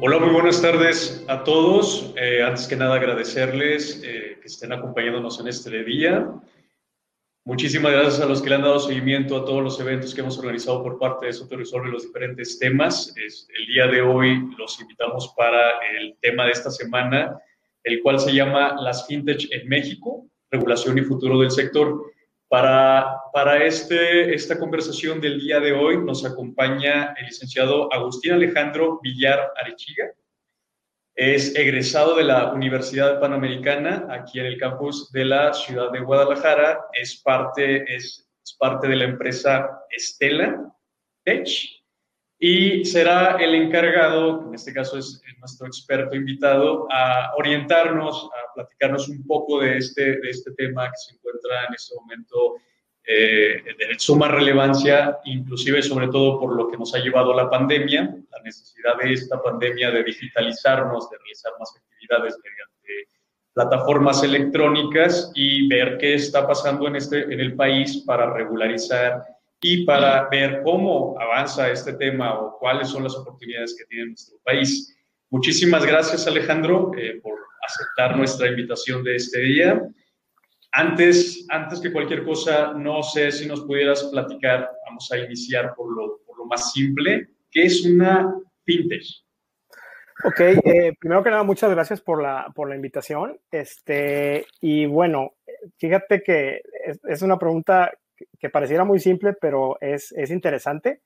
Hola, muy buenas tardes a todos. Eh, antes que nada, agradecerles eh, que estén acompañándonos en este día. Muchísimas gracias a los que le han dado seguimiento a todos los eventos que hemos organizado por parte de Soto Resolve los diferentes temas. el día de hoy los invitamos para el tema de esta semana, el cual se llama Las FinTech en México, regulación y futuro del sector. Para, para este, esta conversación del día de hoy nos acompaña el licenciado Agustín Alejandro Villar Arechiga. Es egresado de la Universidad Panamericana aquí en el campus de la ciudad de Guadalajara. Es parte, es, es parte de la empresa Estela Tech y será el encargado, en este caso es nuestro experto invitado, a orientarnos, a platicarnos un poco de este, de este tema que se encuentra en este momento eh, de suma relevancia, inclusive sobre todo por lo que nos ha llevado la pandemia, la necesidad de esta pandemia de digitalizarnos, de realizar más actividades mediante plataformas electrónicas y ver qué está pasando en, este, en el país para regularizar y para ver cómo avanza este tema o cuáles son las oportunidades que tiene nuestro país. Muchísimas gracias, Alejandro, eh, por aceptar nuestra invitación de este día. Antes, antes que cualquier cosa, no sé si nos pudieras platicar, vamos a iniciar por lo, más simple, ¿qué es una fintech? Ok, eh, primero que nada, muchas gracias por la, por la invitación. Este, y bueno, fíjate que es una pregunta que pareciera muy simple, pero es, es interesante.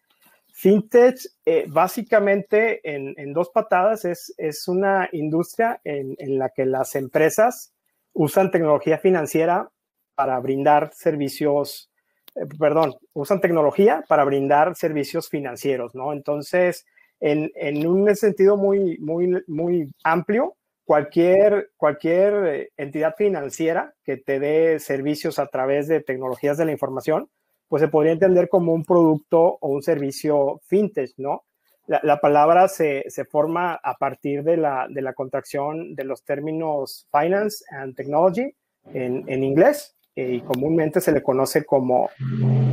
Fintech, eh, básicamente, en, en, dos patadas, es, es una industria en, en, la que las empresas usan tecnología financiera para brindar servicios, eh, perdón, usan tecnología para brindar servicios financieros, ¿no? Entonces, en, en un sentido muy, muy, muy amplio, cualquier, cualquier eh, entidad financiera que te dé servicios a través de tecnologías de la información, pues se podría entender como un producto o un servicio fintech, ¿no? La, palabra se, se, forma a partir de la, de la, contracción de los términos finance and technology en, en inglés eh, y comúnmente se le conoce como,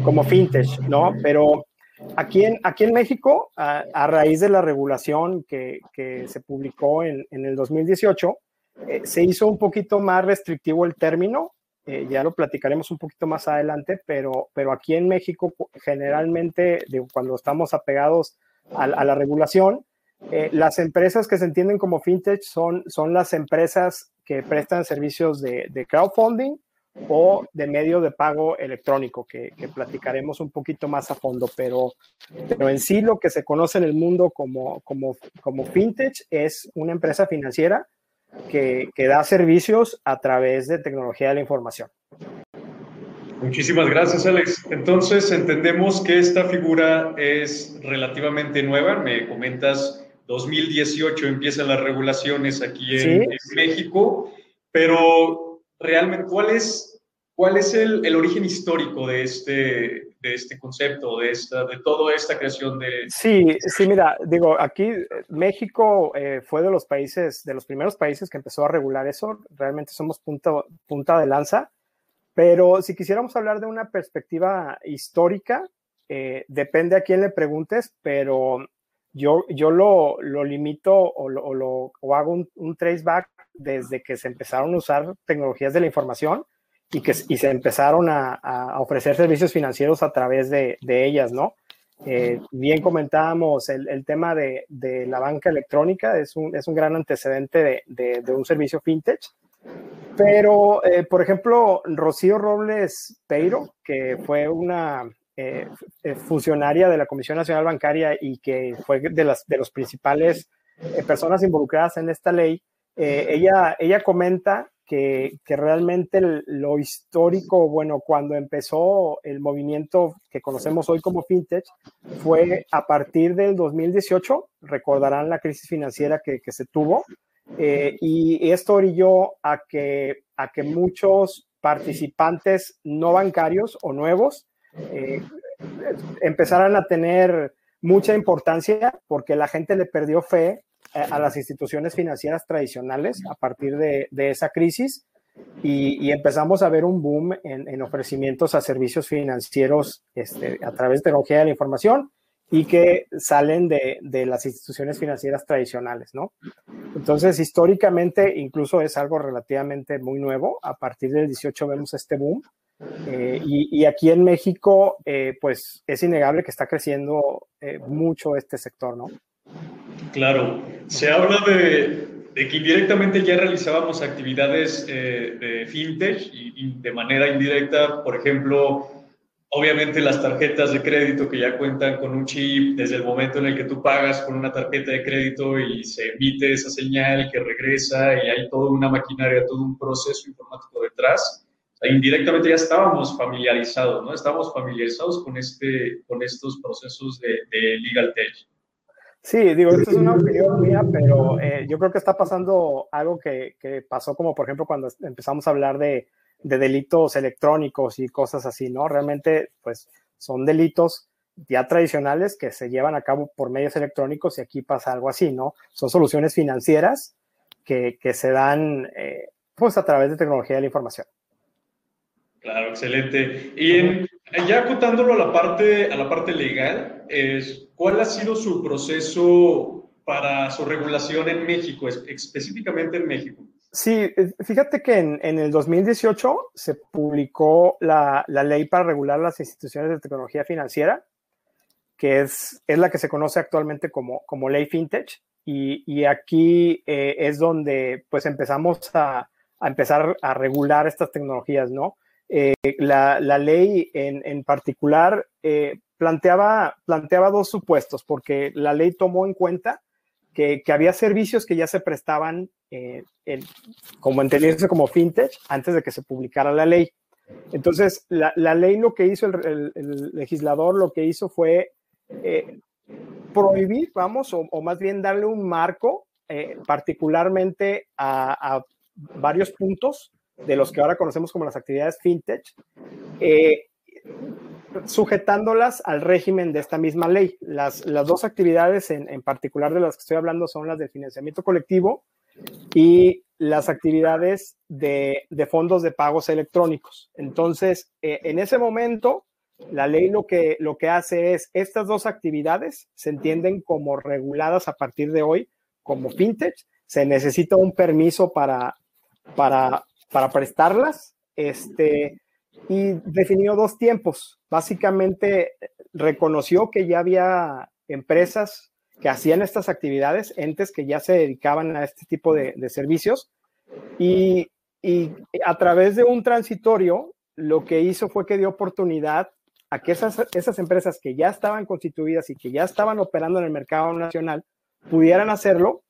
como fintech, ¿no? Pero Aquí en, aquí en México, a, raíz de la regulación que, que se publicó en, en el 2018, eh, se hizo un poquito más restrictivo el término, eh, ya lo platicaremos un poquito más adelante, pero, pero aquí en México generalmente, cuando estamos apegados a, la regulación, eh, las empresas que se entienden como fintech son, son las empresas que prestan servicios de crowdfunding o de medio de pago electrónico, que, platicaremos un poquito más a fondo, pero, pero en sí lo que se conoce en el mundo como, como, como fintech es una empresa financiera que, que da servicios a través de tecnología de la información. Muchísimas gracias, Alex. Entonces, entendemos que esta figura es relativamente nueva. Me comentas, 2018 empiezan las regulaciones aquí en, en México, pero realmente, ¿cuál es, cuál es el, el origen histórico de este, de este concepto, de, esta, de toda esta creación de... Sí, sí, mira, digo, aquí México eh, fue de los países, de los primeros países que empezó a regular eso, realmente somos punta, punta de lanza, pero si quisiéramos hablar de una perspectiva histórica, eh, depende a quién le preguntes, pero yo, yo lo, lo limito o, lo, o, lo, o hago un, un traceback desde que se empezaron a usar tecnologías de la información y que y se empezaron a, a, ofrecer servicios financieros a través de, de ellas, ¿no? Eh, bien comentábamos el, el tema de, de, la banca electrónica, es un, es un gran antecedente de, de, de un servicio fintech, pero, eh, por ejemplo, Rocío Robles Peiro, que fue una eh, eh, funcionaria de la Comisión Nacional Bancaria y que fue de las de los principales eh, personas involucradas en esta ley, ella, ella comenta que, que, realmente lo histórico, bueno, cuando empezó el movimiento que conocemos hoy como fintech, fue a partir del 2018, recordarán la crisis financiera que, que se tuvo, y esto orilló a que, a que muchos participantes no bancarios o nuevos eh, empezaran a tener mucha importancia porque la gente le perdió fe a las instituciones financieras tradicionales a partir de, de esa crisis y, empezamos a ver un boom en, ofrecimientos a servicios financieros este, a través de tecnología de la información y que salen de, de, las instituciones financieras tradicionales, ¿no? Entonces, históricamente, incluso es algo relativamente muy nuevo. A partir del 18 vemos este boom. Eh, y, aquí en México, eh, pues es innegable que está creciendo eh, mucho este sector, ¿no? Claro, se habla de, que indirectamente ya realizábamos actividades de fintech y de manera indirecta, por ejemplo, Obviamente las tarjetas de crédito que ya cuentan con un chip desde el momento en el que tú pagas con una tarjeta de crédito y se emite esa señal que regresa y hay toda una maquinaria, todo un proceso informático detrás. Indirectamente ya estábamos familiarizados, ¿no? Estábamos familiarizados con, este, con estos procesos de, legal tech. Sí, digo, esto es una opinión mía, pero eh, yo creo que está pasando algo que, que pasó como, por ejemplo, cuando empezamos a hablar de de delitos electrónicos y cosas así, ¿no? Realmente, pues son delitos ya tradicionales que se llevan a cabo por medios electrónicos y aquí pasa algo así, ¿no? Son soluciones financieras que, se dan eh, pues a través de tecnología de la información. Claro, excelente. Y ya acotándolo a la parte, a la parte legal, es, ¿cuál ha sido su proceso para su regulación en México, específicamente en México? Sí, fíjate que en, el 2018 se publicó la, ley para regular las instituciones de tecnología financiera, que es, es la que se conoce actualmente como, como ley FinTech. Y, aquí eh, es donde pues empezamos a, empezar a regular estas tecnologías, ¿no? Eh, la, ley en, particular planteaba, planteaba dos supuestos, porque la ley tomó en cuenta que, había servicios que ya se prestaban, eh, como entendiéndose como fintech, antes de que se publicara la ley. Entonces, la, ley lo que hizo, el, legislador lo que hizo fue eh, prohibir, vamos, o, más bien darle un marco, eh, particularmente a, varios puntos de los que ahora conocemos como las actividades fintech, sujetándolas al régimen de esta misma ley. Las, las dos actividades en, particular de las que estoy hablando son las de financiamiento colectivo y las actividades de, fondos de pagos electrónicos. Entonces, eh, en ese momento, la ley lo que, lo que hace es, estas dos actividades se entienden como reguladas a partir de hoy como fintech. Se necesita un permiso para, para, para prestarlas. Este, y definió dos tiempos. Básicamente reconoció que ya había empresas que hacían estas actividades, entes que ya se dedicaban a este tipo de, servicios y, a través de un transitorio lo que hizo fue que dio oportunidad a que esas, esas empresas que ya estaban constituidas y que ya estaban operando en el mercado nacional pudieran hacerlo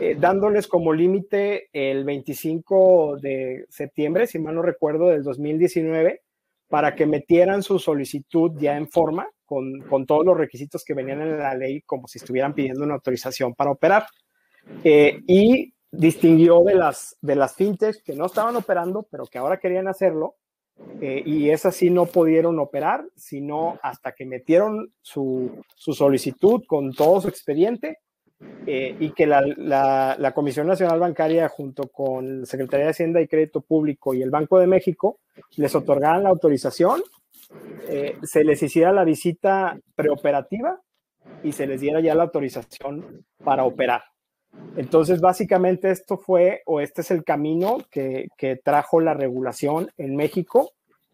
eh, dándoles como límite el 25 de septiembre, si mal no recuerdo, del 2019, para que metieran su solicitud ya en forma, con, con todos los requisitos que venían en la ley, como si estuvieran pidiendo una autorización para operar. Eh, y distinguió de las, de las fintechs que no estaban operando, pero que ahora querían hacerlo, eh, y esas sí no pudieron operar, sino hasta que metieron su, su solicitud con todo su expediente eh, y que la, la, Comisión Nacional Bancaria junto con la Secretaría de Hacienda y Crédito Público y el Banco de México les otorgaran la autorización, eh, se les hiciera la visita preoperativa y se les diera ya la autorización para operar. Entonces, básicamente esto fue, o este es el camino que, que trajo la regulación en México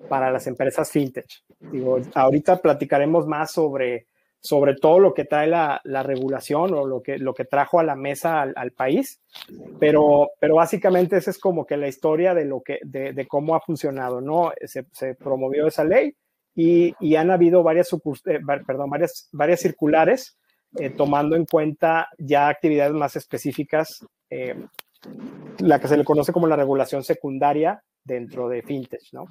para las empresas fintech. Digo, ahorita platicaremos más sobre sobre todo lo que trae la, regulación o lo que, lo que trajo a la mesa al, país, pero, pero básicamente esa es como que la historia de, lo que, de, cómo ha funcionado, ¿no? Se, promovió esa ley y, han habido varias, eh, perdón, varias, varias circulares eh, tomando en cuenta ya actividades más específicas, eh, la que se le conoce como la regulación secundaria dentro de fintech, ¿no?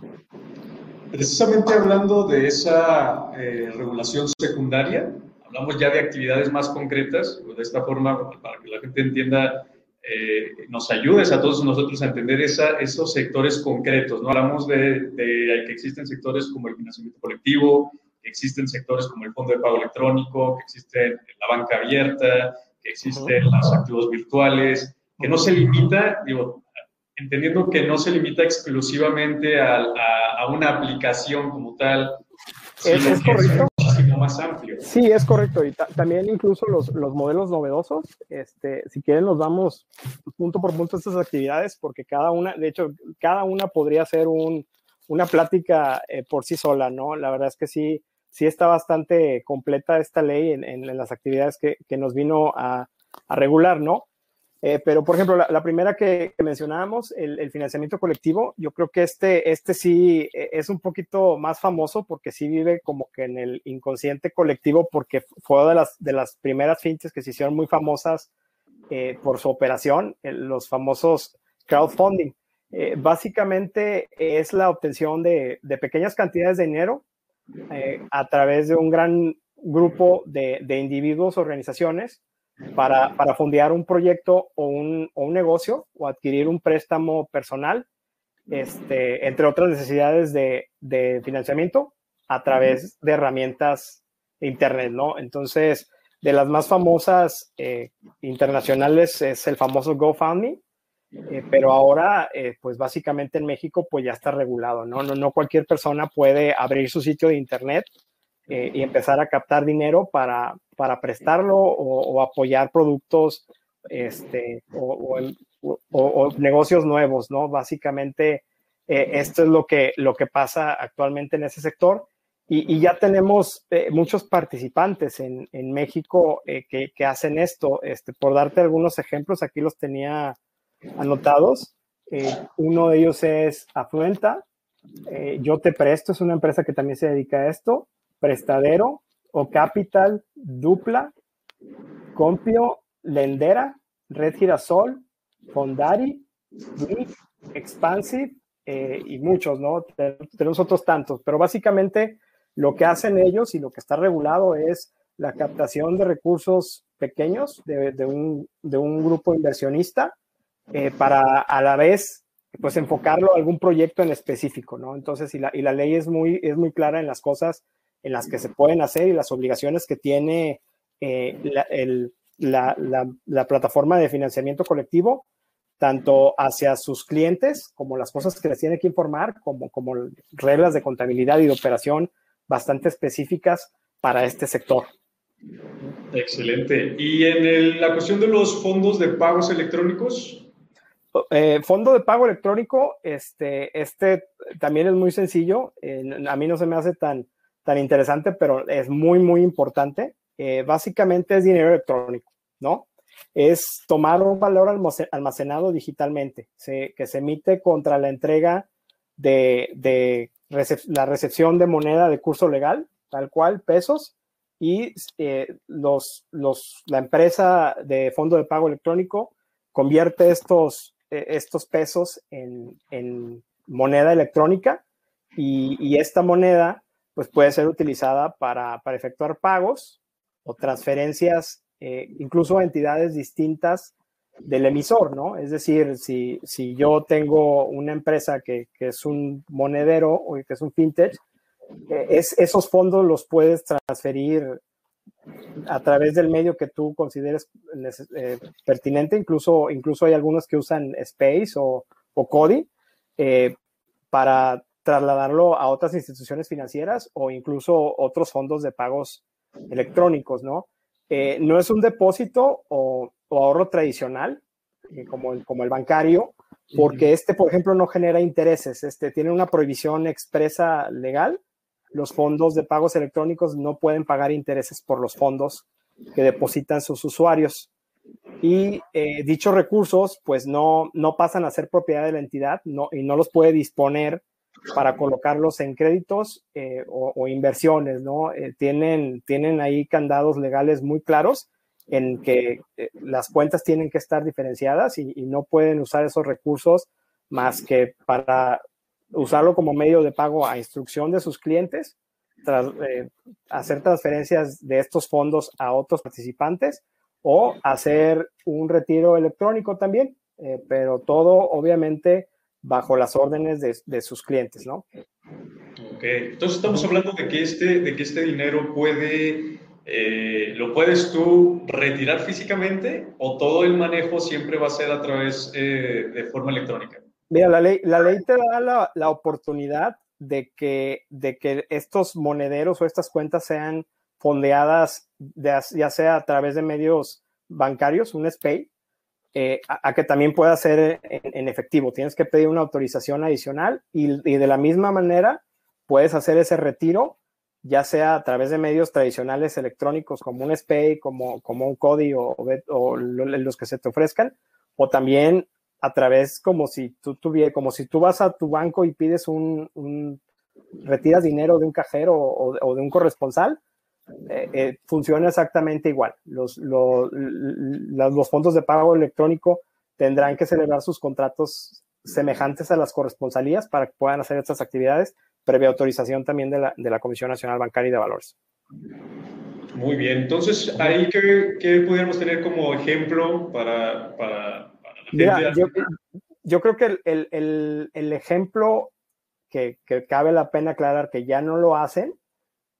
Precisamente hablando de esa eh, regulación secundaria, hablamos ya de actividades más concretas, de esta forma, para que la gente entienda, eh, nos ayudes a todos nosotros a entender esa, esos sectores concretos. ¿no? Hablamos de, de, que existen sectores como el financiamiento colectivo, que existen sectores como el fondo de pago electrónico, que existe la banca abierta, que existen los activos virtuales, que no se limita, digo, entendiendo que no se limita exclusivamente a, una aplicación como tal. Es, correcto. Es muchísimo más amplio. Sí, es correcto. Y también incluso los, los, modelos novedosos, este, si quieren nos damos punto por punto estas actividades, porque cada una, de hecho, cada una podría ser un, una plática eh, por sí sola, ¿no? La verdad es que sí, sí está bastante completa esta ley en, en, las actividades que, que nos vino a, a regular, ¿no? Eh, pero, por ejemplo, la, primera que, mencionábamos, el, financiamiento colectivo, yo creo que este, este sí eh, es un poquito más famoso porque sí vive como que en el inconsciente colectivo porque fue de las, de las primeras fintes que se hicieron muy famosas eh, por su operación, los famosos crowdfunding. básicamente es la obtención de, de, pequeñas cantidades de dinero a través de un gran grupo de, de individuos, organizaciones, para, para fondear un proyecto o un, o un, negocio o adquirir un préstamo personal, este, entre otras necesidades de, de financiamiento a través de herramientas de Internet, ¿no? Entonces, de las más famosas eh, internacionales es el famoso GoFundMe, eh, pero ahora, eh, pues básicamente en México, pues ya está regulado, ¿no? ¿no? No cualquier persona puede abrir su sitio de Internet y empezar a captar dinero para, para prestarlo o, apoyar productos este, o, negocios nuevos, ¿no? Básicamente, eh, esto es lo que, lo que pasa actualmente en ese sector. Y, ya tenemos eh, muchos participantes en, en México eh, que, que, hacen esto. Este, por darte algunos ejemplos, aquí los tenía anotados. uno de ellos es Afluenta. Yo te presto, es una empresa que también se dedica a esto. Prestadero, o Capital, Dupla, Compio, Lendera, Red Girasol, Fondari, Expansive eh, y muchos, ¿no? Tenemos otros tantos, pero básicamente lo que hacen ellos y lo que está regulado es la captación de recursos pequeños de, un, grupo inversionista eh, para a la vez pues enfocarlo a algún proyecto en específico, ¿no? Entonces, y la, y la ley es muy, es muy clara en las cosas en las que se pueden hacer y las obligaciones que tiene eh, la, la, plataforma de financiamiento colectivo, tanto hacia sus clientes como las cosas que les tiene que informar, como, como reglas de contabilidad y de operación bastante específicas para este sector. Excelente. ¿Y en la cuestión de los fondos de pagos electrónicos? Eh, fondo de pago electrónico, este, este también es muy sencillo. a mí no se me hace tan, tan interesante, pero es muy, muy importante. Eh, básicamente es dinero electrónico, ¿no? Es tomar un valor almacenado digitalmente, que se emite contra la entrega de, la recepción de moneda de curso legal, tal cual, pesos, y eh, los, los, la empresa de fondo de pago electrónico convierte estos, eh, estos pesos en, en moneda electrónica y, y, esta moneda pues puede ser utilizada para, efectuar pagos o transferencias, eh, incluso a entidades distintas del emisor, ¿no? Es decir, si, si yo tengo una empresa que, es un monedero o que es un fintech, eh, es, esos fondos los puedes transferir a través del medio que tú consideres eh, pertinente. Incluso, incluso hay algunos que usan Space o, o Cody para trasladarlo a otras instituciones financieras o incluso otros fondos de pagos electrónicos, ¿no? Eh, no es un depósito o, ahorro tradicional, eh, como, el, como el bancario, porque este, por ejemplo, no genera intereses, este tiene una prohibición expresa legal. Los fondos de pagos electrónicos no pueden pagar intereses por los fondos que depositan sus usuarios. Y eh, dichos recursos, pues no, no pasan a ser propiedad de la entidad no, y no los puede disponer para colocarlos en créditos eh, o, inversiones, ¿no? Eh, tienen, tienen ahí candados legales muy claros en que eh, las cuentas tienen que estar diferenciadas y, no pueden usar esos recursos más que para usarlo como medio de pago a instrucción de sus clientes, tras, hacer transferencias de estos fondos a otros participantes o hacer un retiro electrónico también, pero todo obviamente bajo las órdenes de, sus clientes, ¿no? Ok, entonces estamos hablando de que este, de que este dinero puede, eh, lo puedes tú retirar físicamente o todo el manejo siempre va a ser a través eh, de forma electrónica. Mira, la ley, la ley te da la, la oportunidad de que, de que estos monederos o estas cuentas sean fondeadas, ya sea a través de medios bancarios, un SPAY, eh, a, que también pueda ser en, efectivo. Tienes que pedir una autorización adicional y, de la misma manera puedes hacer ese retiro, ya sea a través de medios tradicionales electrónicos como un SPAY, como, como un CODI o, o, los que se te ofrezcan, o también a través como si tú tuvieras, como si tú vas a tu banco y pides un, un retiras dinero de un cajero o, de un corresponsal, eh, eh, funciona exactamente igual. Los, los, los, fondos de pago electrónico tendrán que celebrar sus contratos semejantes a las corresponsalías para que puedan hacer estas actividades, previa autorización también de la, de la Comisión Nacional Bancaria y de Valores. Muy bien, entonces ahí que, que pudiéramos tener como ejemplo para, para, yo, yo, creo que el, el, el ejemplo que, que, cabe la pena aclarar que ya no lo hacen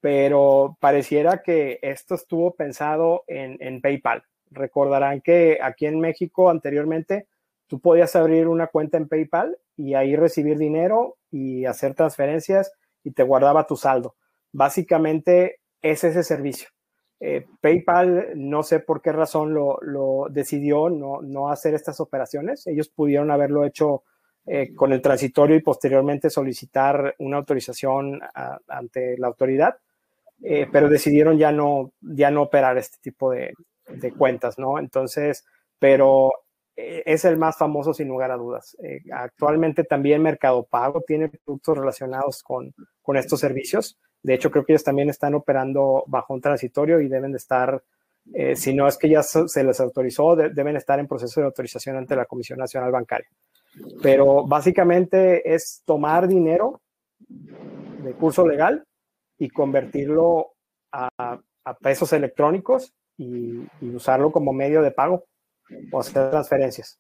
pero pareciera que esto estuvo pensado en, PayPal. Recordarán que aquí en México anteriormente tú podías abrir una cuenta en PayPal y ahí recibir dinero y hacer transferencias y te guardaba tu saldo. Básicamente es ese servicio. Eh, PayPal no sé por qué razón lo, decidió no, hacer estas operaciones. Ellos pudieron haberlo hecho eh, con el transitorio y posteriormente solicitar una autorización ante la autoridad eh, pero decidieron ya no, ya no operar este tipo de, cuentas, ¿no? Entonces, pero eh, es el más famoso sin lugar a dudas. Eh, actualmente también Mercado Pago tiene productos relacionados con, con, estos servicios. De hecho, creo que ellos también están operando bajo un transitorio y deben de estar, si no es que ya se les autorizó, deben estar en proceso de autorización ante la Comisión Nacional Bancaria. Pero básicamente es tomar dinero de curso legal y convertirlo a, pesos electrónicos y, usarlo como medio de pago o hacer transferencias.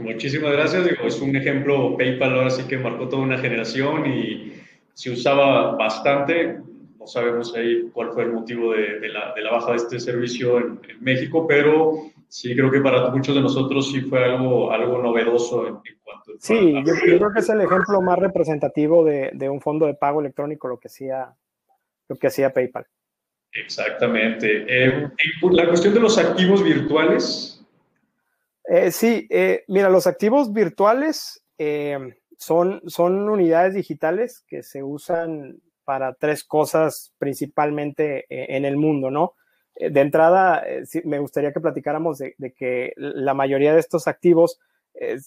Muchísimas gracias. Digo, es un ejemplo, PayPal ahora sí que marcó toda una generación y se usaba bastante. No sabemos ahí cuál fue el motivo de, la, de la, baja de este servicio en, México, pero sí creo que para muchos de nosotros sí fue algo, algo novedoso en, Sí, yo, creo que es el ejemplo más representativo de, un fondo de pago electrónico, lo que hacía, lo que hacía PayPal. Exactamente. Eh, la cuestión de los activos virtuales. Eh, sí, eh, mira, los activos virtuales son, son unidades digitales que se usan para tres cosas principalmente en el mundo, ¿no? De entrada, me gustaría que platicáramos de, de que la mayoría de estos activos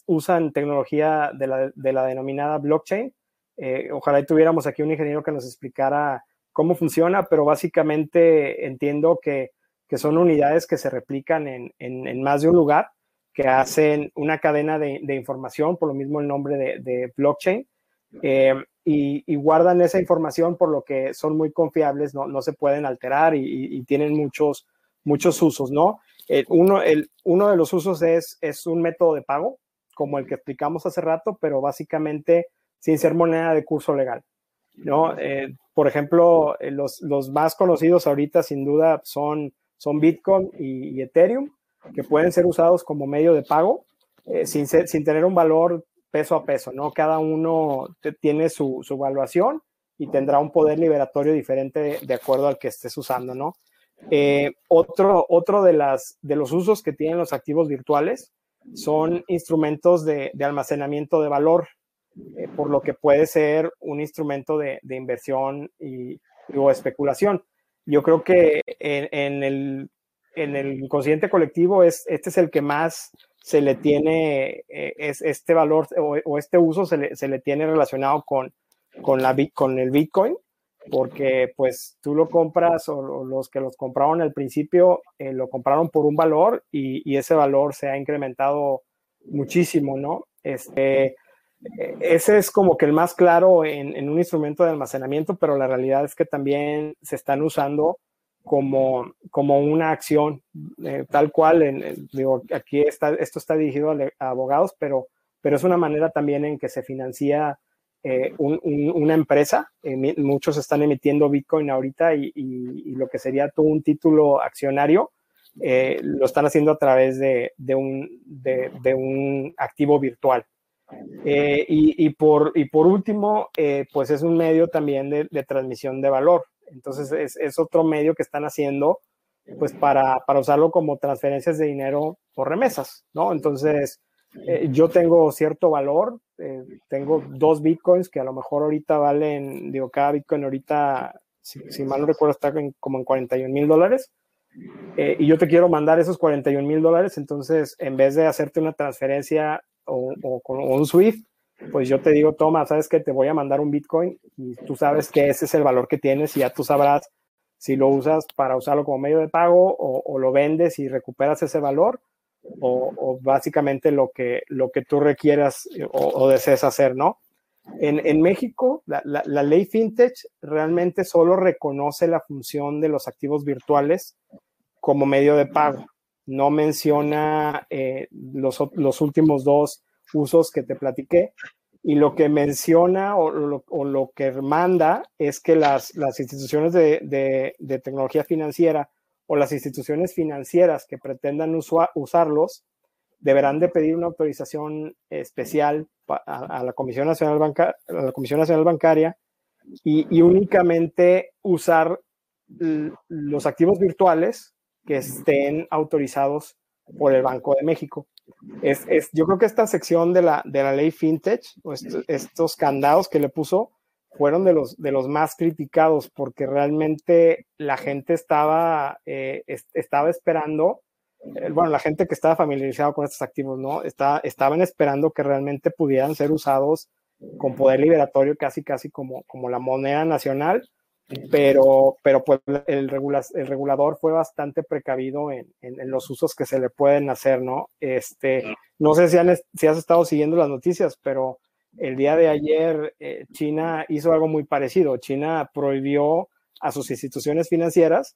usan tecnología de la, de la denominada blockchain. Eh, ojalá tuviéramos aquí un ingeniero que nos explicara cómo funciona, pero básicamente entiendo que, que son unidades que se replican en, en, más de un lugar, que hacen una cadena de, de información, por lo mismo el nombre de, de blockchain, eh, y, y, guardan esa información por lo que son muy confiables, no, no se pueden alterar y, y, tienen muchos, muchos usos, ¿no? uno, el, uno de los usos es, es un método de pago, como el que explicamos hace rato, pero básicamente sin ser moneda de curso legal. ¿no? Eh, por ejemplo, eh, los, los, más conocidos ahorita sin duda son, son Bitcoin y, Ethereum, que pueden ser usados como medio de pago eh, sin, sin tener un valor peso a peso, ¿no? Cada uno tiene su, su evaluación y tendrá un poder liberatorio diferente de acuerdo al que estés usando, ¿no? Eh, otro otro de, las, de los usos que tienen los activos virtuales son instrumentos de, almacenamiento de valor, eh, por lo que puede ser un instrumento de, inversión y, o especulación. Yo creo que en, el, en el inconsciente colectivo es, este es el que más se le tiene, eh, es, este valor o, este uso se le, se le, tiene relacionado con, con, la, con el Bitcoin porque pues tú lo compras o los que los compraron al principio eh, lo compraron por un valor y, ese valor se ha incrementado muchísimo, ¿no? Este, e, ese es como que el más claro en, un instrumento de almacenamiento, pero la realidad es que también se están usando como, como una acción, eh, tal cual, digo, aquí está, esto está dirigido a, abogados, pero, pero es una manera también en que se financia eh, una empresa. Eh, muchos están emitiendo Bitcoin ahorita y, lo que sería todo un título accionario eh, lo están haciendo a través de, un, de, un, activo virtual. Eh, y, por, y por último, pues es un medio también de, transmisión de valor. Entonces es, es, otro medio que están haciendo pues para, para, usarlo como transferencias de dinero por remesas, ¿no? Entonces yo tengo cierto valor, tengo dos bitcoins que a lo mejor ahorita valen, digo, cada bitcoin ahorita, si, si mal no recuerdo, está como en 41 mil dólares. Eh, y yo te quiero mandar esos 41 mil dólares, entonces en vez de hacerte una transferencia o, con un SWIFT, pues yo te digo, toma, sabes que te voy a mandar un Bitcoin y tú sabes que ese es el valor que tienes y ya tú sabrás si lo usas para usarlo como medio de pago o, lo vendes y recuperas ese valor o, básicamente lo que, lo que tú requieras o, desees hacer, ¿no? En, en México, la, la, la, ley FinTech realmente solo reconoce la función de los activos virtuales como medio de pago. No menciona eh, los, los, últimos dos usos que te platiqué. Y lo que menciona o lo, que manda es que las, las instituciones de, de, tecnología financiera o las instituciones financieras que pretendan usarlos deberán de pedir una autorización especial a, la Comisión Nacional, Banca, a la Comisión Nacional Bancaria y únicamente usar los activos virtuales que estén autorizados por el Banco de México. Es, es, yo creo que esta sección de la, de la ley FinTech, estos, candados que le puso, fueron de los, de los más criticados porque realmente la gente estaba, eh, estaba esperando, eh, bueno, la gente que estaba familiarizada con estos activos, ¿no? Está, estaban esperando que realmente pudieran ser usados con poder liberatorio casi, casi como, como la moneda nacional pero, pero pues el, el regulador fue bastante precavido en, en, los usos que se le pueden hacer, ¿no? Este, no sé si, han, si has estado siguiendo las noticias, pero el día de ayer eh, China hizo algo muy parecido. China prohibió a sus instituciones financieras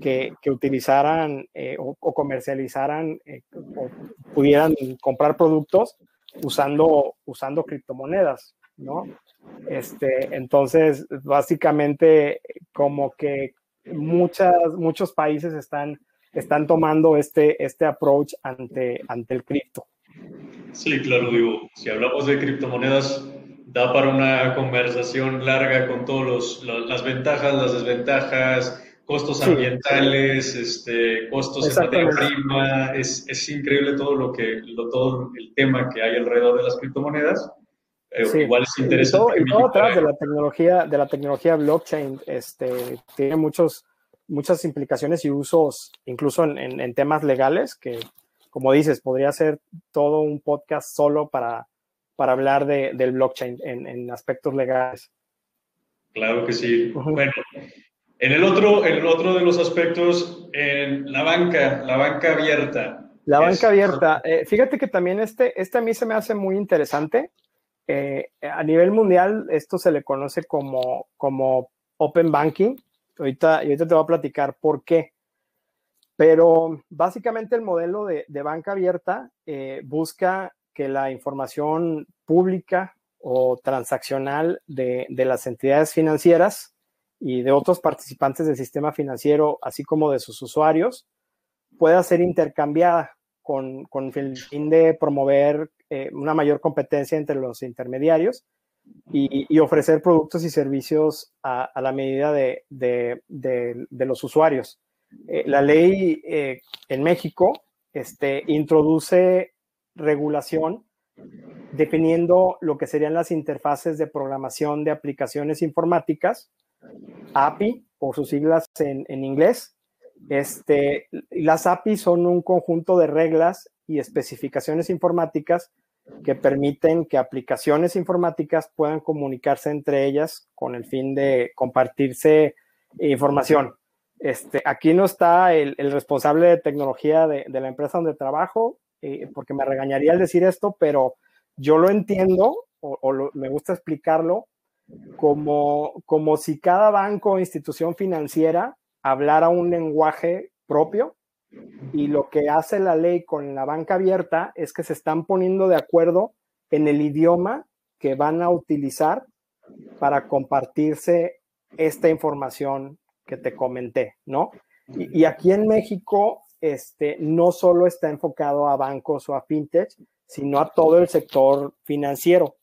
que, que utilizaran eh, o, comercializaran eh, o pudieran comprar productos usando, usando criptomonedas, ¿no? Este, entonces, básicamente, como que muchas, muchos países están, están tomando este, este approach ante, ante el cripto. Sí, claro, digo, si hablamos de criptomonedas, da para una conversación larga con todas las ventajas, las desventajas, costos ambientales, este, costos de materia prima. Es, es, increíble todo lo que, lo, todo el tema que hay alrededor de las criptomonedas. Eh, igual es interesante. Y todo, atrás de la tecnología, de la tecnología blockchain, este, tiene muchos, muchas implicaciones y usos, incluso en, en, temas legales, que, como dices, podría ser todo un podcast solo para, para hablar de, del blockchain en, en, aspectos legales. Claro que sí. Bueno, en el, otro, en el otro de los aspectos, en la banca, la banca abierta. La banca abierta. Eh, fíjate que también este, este a mí se me hace muy interesante eh, a nivel mundial, esto se le conoce como, como Open Banking. Ahorita, ahorita te voy a platicar por qué. Pero básicamente el modelo de, banca abierta eh, busca que la información pública o transaccional de, de, las entidades financieras y de otros participantes del sistema financiero, así como de sus usuarios, pueda ser intercambiada con, con el fin de promover eh, una mayor competencia entre los intermediarios y, ofrecer productos y servicios a, la medida de, los usuarios. Eh, la ley eh, en México este, introduce regulación definiendo lo que serían las interfaces de programación de aplicaciones informáticas, API, por sus siglas en, en inglés. Este, las API son un conjunto de reglas y especificaciones informáticas que permiten que aplicaciones informáticas puedan comunicarse entre ellas con el fin de compartirse información. Este, aquí no está el, responsable de tecnología de, la empresa donde trabajo, eh, porque me regañaría al decir esto, pero yo lo entiendo o, me gusta explicarlo como, como si cada banco o institución financiera hablara un lenguaje propio y lo que hace la ley con la banca abierta es que se están poniendo de acuerdo en el idioma que van a utilizar para compartirse esta información que te comenté, ¿no? Y, aquí en México, este, no solo está enfocado a bancos o a fintech, sino a todo el sector financiero.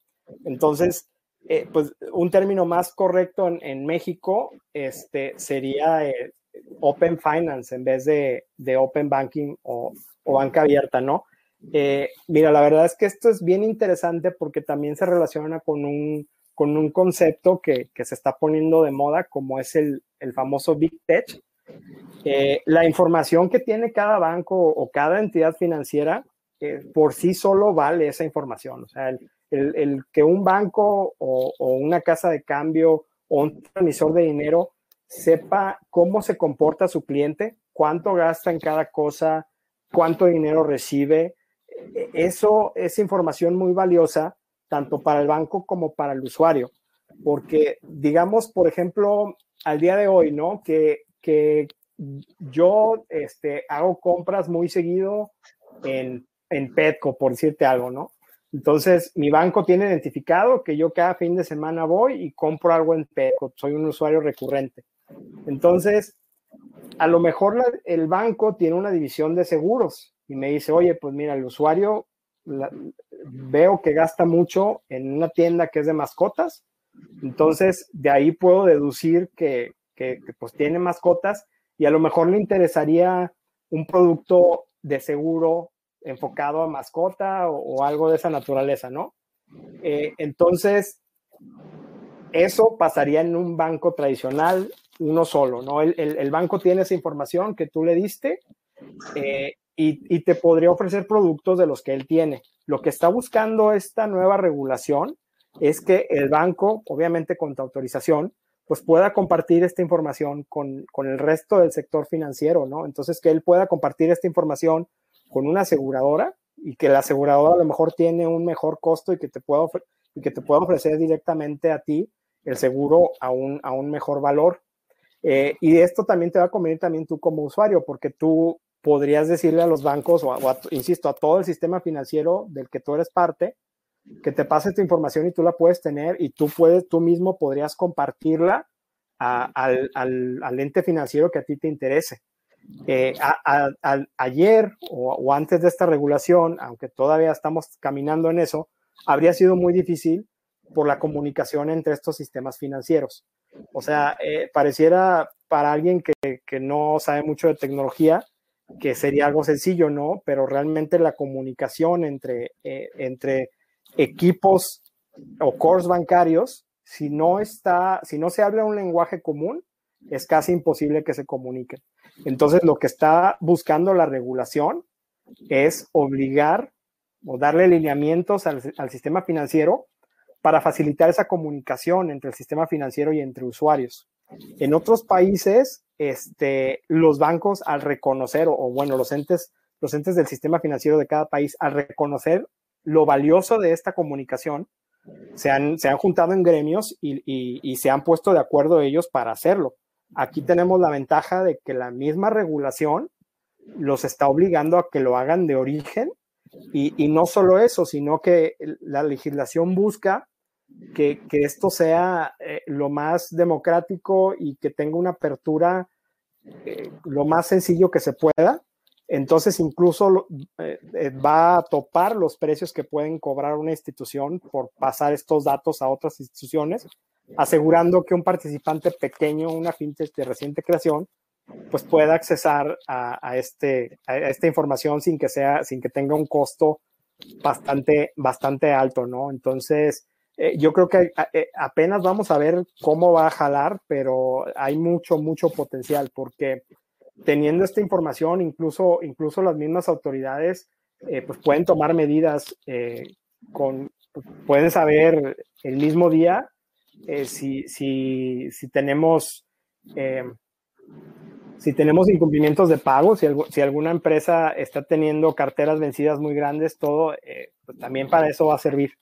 Entonces, eh, pues un término más correcto en, México este, sería eh, Open Finance en vez de, Open Banking o, banca abierta, ¿no? Eh, mira, la verdad es que esto es bien interesante porque también se relaciona con un, con un concepto que, se está poniendo de moda, como es el, famoso Big Tech. la información que tiene cada banco o cada entidad financiera por sí solo vale esa información. O sea, el, que un banco o, una casa de cambio o un transmisor de dinero sepa cómo se comporta su cliente, cuánto gasta en cada cosa, cuánto dinero recibe. E, eso es información muy valiosa tanto para el banco como para el usuario. Porque, digamos, por ejemplo, al día de hoy, ¿no? Que, que yo este, hago compras muy seguido en en Petco, por decirte algo, ¿no? Entonces, mi banco tiene identificado que yo cada fin de semana voy y compro algo en Petco, soy un usuario recurrente. Entonces, a lo mejor el banco tiene una división de seguros y me dice, oye, pues mira, el usuario veo que gasta mucho en una tienda que es de mascotas, entonces de ahí puedo deducir que, que pues tiene mascotas y a lo mejor le interesaría un producto de seguro enfocado a mascota o, algo de esa naturaleza, ¿no? Eh, entonces, eso pasaría en un banco tradicional, uno solo, ¿no? El, banco tiene esa información que tú le diste eh, y, te podría ofrecer productos de los que él tiene. Lo que está buscando esta nueva regulación es que el banco, obviamente con tu autorización, pues pueda compartir esta información con el resto del sector financiero, ¿no? Entonces, que él pueda compartir esta información con una aseguradora y que la aseguradora a lo mejor tiene un mejor costo y que te pueda, y que te pueda ofrecer directamente a ti el seguro a un, a un mejor valor. Eh, y esto también te va a convenir también tú como usuario, porque tú podrías decirle a los bancos o, insisto, a todo el sistema financiero del que tú eres parte, que te pase tu información y tú la puedes tener y tú puedes, tú mismo podrías compartirla al, al, al, ente financiero que a ti te interese. Eh, ayer o, antes de esta regulación, aunque todavía estamos caminando en eso, habría sido muy difícil por la comunicación entre estos sistemas financieros. O sea, eh, pareciera para alguien que, no sabe mucho de tecnología que sería algo sencillo, ¿no? Pero realmente la comunicación entre, eh, entre equipos o cores bancarios, si no está, si no se habla un lenguaje común, es casi imposible que se comuniquen. Entonces, lo que está buscando la regulación es obligar o darle lineamientos al, sistema financiero para facilitar esa comunicación entre el sistema financiero y entre usuarios. En otros países, este, los bancos al reconocer, o, bueno, los entes, los entes del sistema financiero de cada país, al reconocer lo valioso de esta comunicación, se han, se han juntado en gremios y se han puesto de acuerdo ellos para hacerlo. Aquí tenemos la ventaja de que la misma regulación los está obligando a que lo hagan de origen y, no solo eso, sino que la legislación busca que, esto sea eh, lo más democrático y que tenga una apertura eh, lo más sencillo que se pueda. Entonces, incluso eh, va a topar los precios que pueden cobrar una institución por pasar estos datos a otras instituciones asegurando que un participante pequeño, una fintech de reciente creación, pues pueda accesar a, este, a esta información sin que sea, sin que tenga un costo bastante, bastante alto, ¿no? Entonces, eh, yo creo que eh, apenas vamos a ver cómo va a jalar, pero hay mucho, mucho potencial, porque teniendo esta información, incluso, incluso las mismas autoridades, eh, pues pueden tomar medidas con, pueden saber el mismo día eh, si, si, si, tenemos, eh, si tenemos incumplimientos de pago, si, si, alguna empresa está teniendo carteras vencidas muy grandes, todo, eh, pues también para eso va a servir.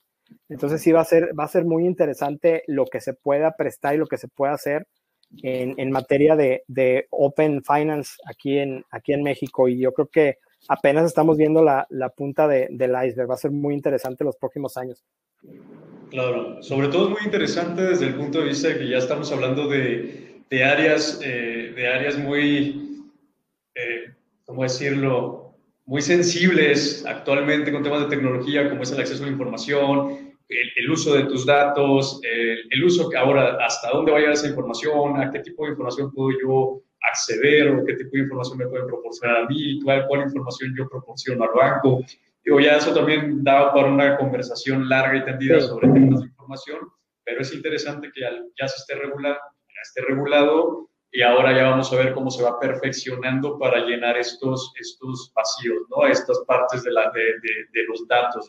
Entonces sí va a ser, va a ser muy interesante lo que se pueda prestar y lo que se pueda hacer en, en materia de, de, Open Finance aquí en, aquí en México. Y yo creo que apenas estamos viendo la, la punta de, del iceberg. Va a ser muy interesante los próximos años. Claro, sobre todo es muy interesante desde el punto de vista de que ya estamos hablando de, de áreas, eh, de áreas muy, eh, ¿cómo decirlo?, muy sensibles actualmente con temas de tecnología, como es el acceso a la información, el, uso de tus datos, el, uso que ahora, hasta dónde va a llegar esa información, a qué tipo de información puedo yo acceder o qué tipo de información me pueden proporcionar a mí, cuál, cuál información yo proporciono al banco. Digo, ya eso también da para una conversación larga y tendida sobre temas de información, pero es interesante que ya se esté, regula, ya esté regulado y ahora ya vamos a ver cómo se va perfeccionando para llenar estos, estos vacíos, ¿no? Estas partes de, la, de, de, los datos,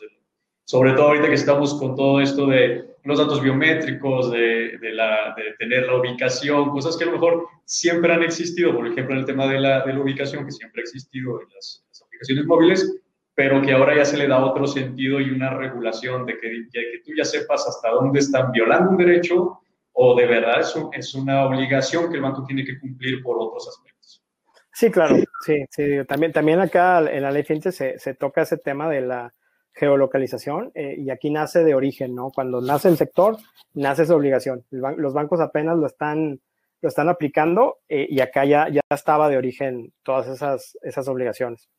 sobre todo ahorita que estamos con todo esto de los datos biométricos, de, de, la, de tener la ubicación, cosas que a lo mejor siempre han existido, por ejemplo, en el tema de la, de la ubicación, que siempre ha existido en las, aplicaciones móviles, pero que ahora ya se le da otro sentido y una regulación de que, que tú ya sepas hasta dónde están violando un derecho o de verdad es, una obligación que el banco tiene que cumplir por otros aspectos. Sí, claro, sí, sí. También, también acá en la ley FinTech se, se toca ese tema de la geolocalización eh, y aquí nace de origen, ¿no? Cuando nace el sector, nace esa obligación. los bancos apenas lo están, lo están aplicando eh, y acá ya, ya estaba de origen todas esas, esas obligaciones.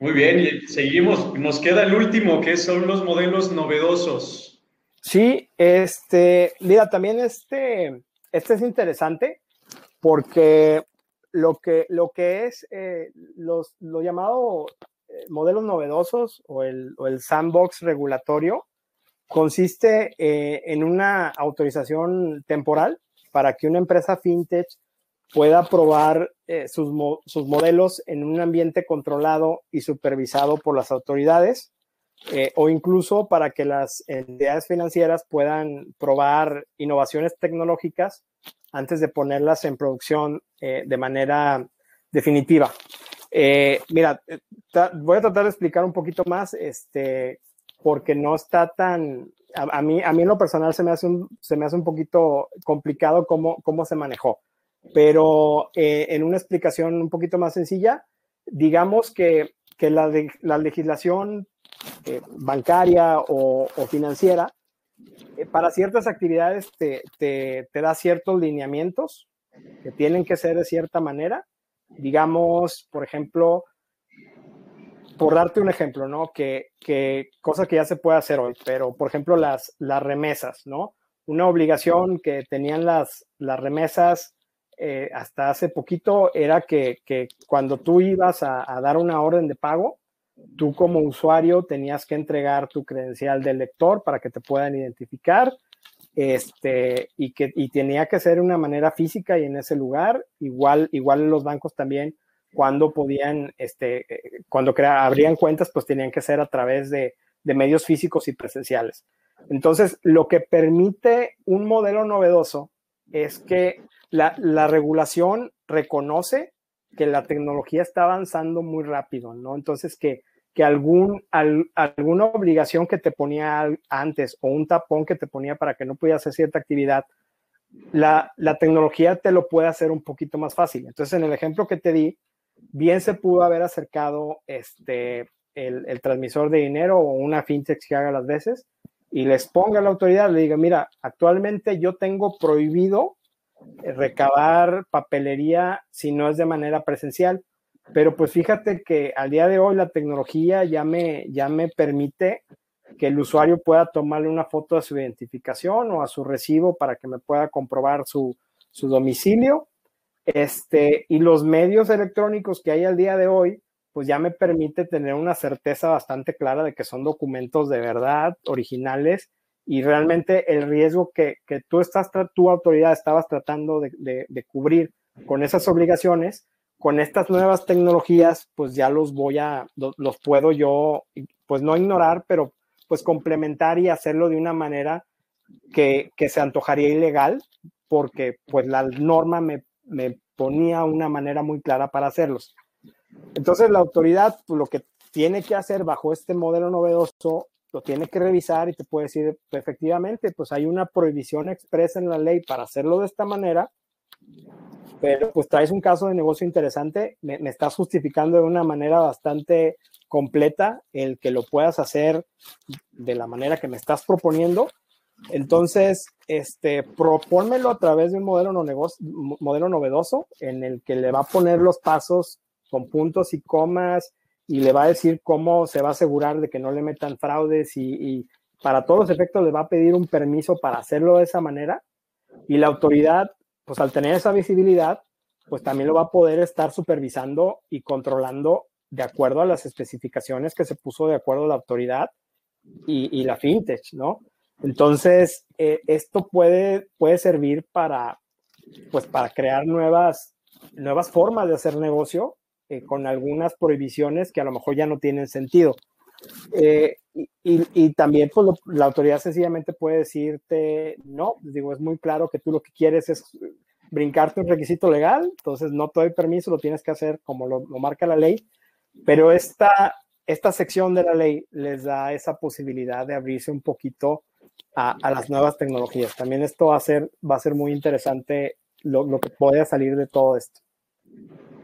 Muy bien, y seguimos. Nos queda el último, que son los modelos novedosos. Sí, este, mira, también este, este es interesante porque lo que, lo que es eh, los, lo llamado eh, modelos novedosos o el, o el sandbox regulatorio consiste eh, en una autorización temporal para que una empresa fintech pueda probar sus, sus modelos en un ambiente controlado y supervisado por las autoridades eh, o incluso para que las entidades financieras puedan probar innovaciones tecnológicas antes de ponerlas en producción eh, de manera definitiva. Eh, mira, voy a tratar de explicar un poquito más, este, porque no está tan, a, mí, a mí en lo personal se me hace un, se me hace un poquito complicado cómo, cómo se manejó, pero en una explicación un poquito más sencilla, digamos que, que la, la legislación eh, bancaria o, financiera, eh, para ciertas actividades te, te, da ciertos lineamientos que tienen que ser de cierta manera. Digamos, por ejemplo, por darte un ejemplo, ¿no? Que, que, cosa que ya se puede hacer hoy, pero por ejemplo las, las remesas, ¿no? Una obligación que tenían las, las remesas eh, hasta hace poquito era que, cuando tú ibas a, dar una orden de pago, tú como usuario tenías que entregar tu credencial de lector para que te puedan identificar este, y que y tenía que ser de una manera física y en ese lugar. Igual, igual los bancos también, cuando podían, este, cuando abrían cuentas, pues tenían que ser a través de, de medios físicos y presenciales. Entonces, lo que permite un modelo novedoso es que la, la regulación reconoce que la tecnología está avanzando muy rápido, ¿no? Entonces, que que algún, alguna obligación que te ponía antes o un tapón que te ponía para que no pudieras hacer cierta actividad, la, la, tecnología te lo puede hacer un poquito más fácil. Entonces, en el ejemplo que te di, bien se pudo haber acercado este, el, el transmisor de dinero o una fintech que haga las veces y les ponga a la autoridad, le diga, mira, actualmente yo tengo prohibido recabar papelería si no es de manera presencial pero pues fíjate que al día de hoy la tecnología ya me, ya me permite que el usuario pueda tomarle una foto a su identificación o a su recibo para que me pueda comprobar su, su domicilio. Este, y los medios electrónicos que hay al día de hoy, pues ya me permite tener una certeza bastante clara de que son documentos de verdad, originales, y realmente el riesgo que, que tú estás, tu autoridad estabas tratando de, cubrir con esas obligaciones, con estas nuevas tecnologías, pues ya los voy a, los puedo yo, pues no ignorar, pero pues complementar y hacerlo de una manera que, que se antojaría ilegal, porque pues la norma me, me, ponía una manera muy clara para hacerlos. Entonces la autoridad, pues, lo que tiene que hacer bajo este modelo novedoso, lo tiene que revisar y te puede decir, efectivamente, pues hay una prohibición expresa en la ley para hacerlo de esta manera, pero pues traes un caso de negocio interesante, me, estás justificando de una manera bastante completa el que lo puedas hacer de la manera que me estás proponiendo. Entonces, este, propónmelo a través de un modelo, no negocio, modelo novedoso en el que le va a poner los pasos con puntos y comas y le va a decir cómo se va a asegurar de que no le metan fraudes y, para todos los efectos le va a pedir un permiso para hacerlo de esa manera y la autoridad, pues al tener esa visibilidad, pues también lo va a poder estar supervisando y controlando de acuerdo a las especificaciones que se puso de acuerdo la autoridad y, la fintech, ¿no? Entonces, eh, esto puede, puede servir para, pues, para crear nuevas, nuevas formas de hacer negocio eh, con algunas prohibiciones que a lo mejor ya no tienen sentido. Eh, y, también pues, la autoridad sencillamente puede decirte, no, digo, es muy claro que tú lo que quieres es brincarte un requisito legal, entonces no te doy permiso, lo tienes que hacer como lo, marca la ley, pero esta, esta sección de la ley les da esa posibilidad de abrirse un poquito a, las nuevas tecnologías. También esto va a ser, va a ser muy interesante lo, lo que pueda salir de todo esto.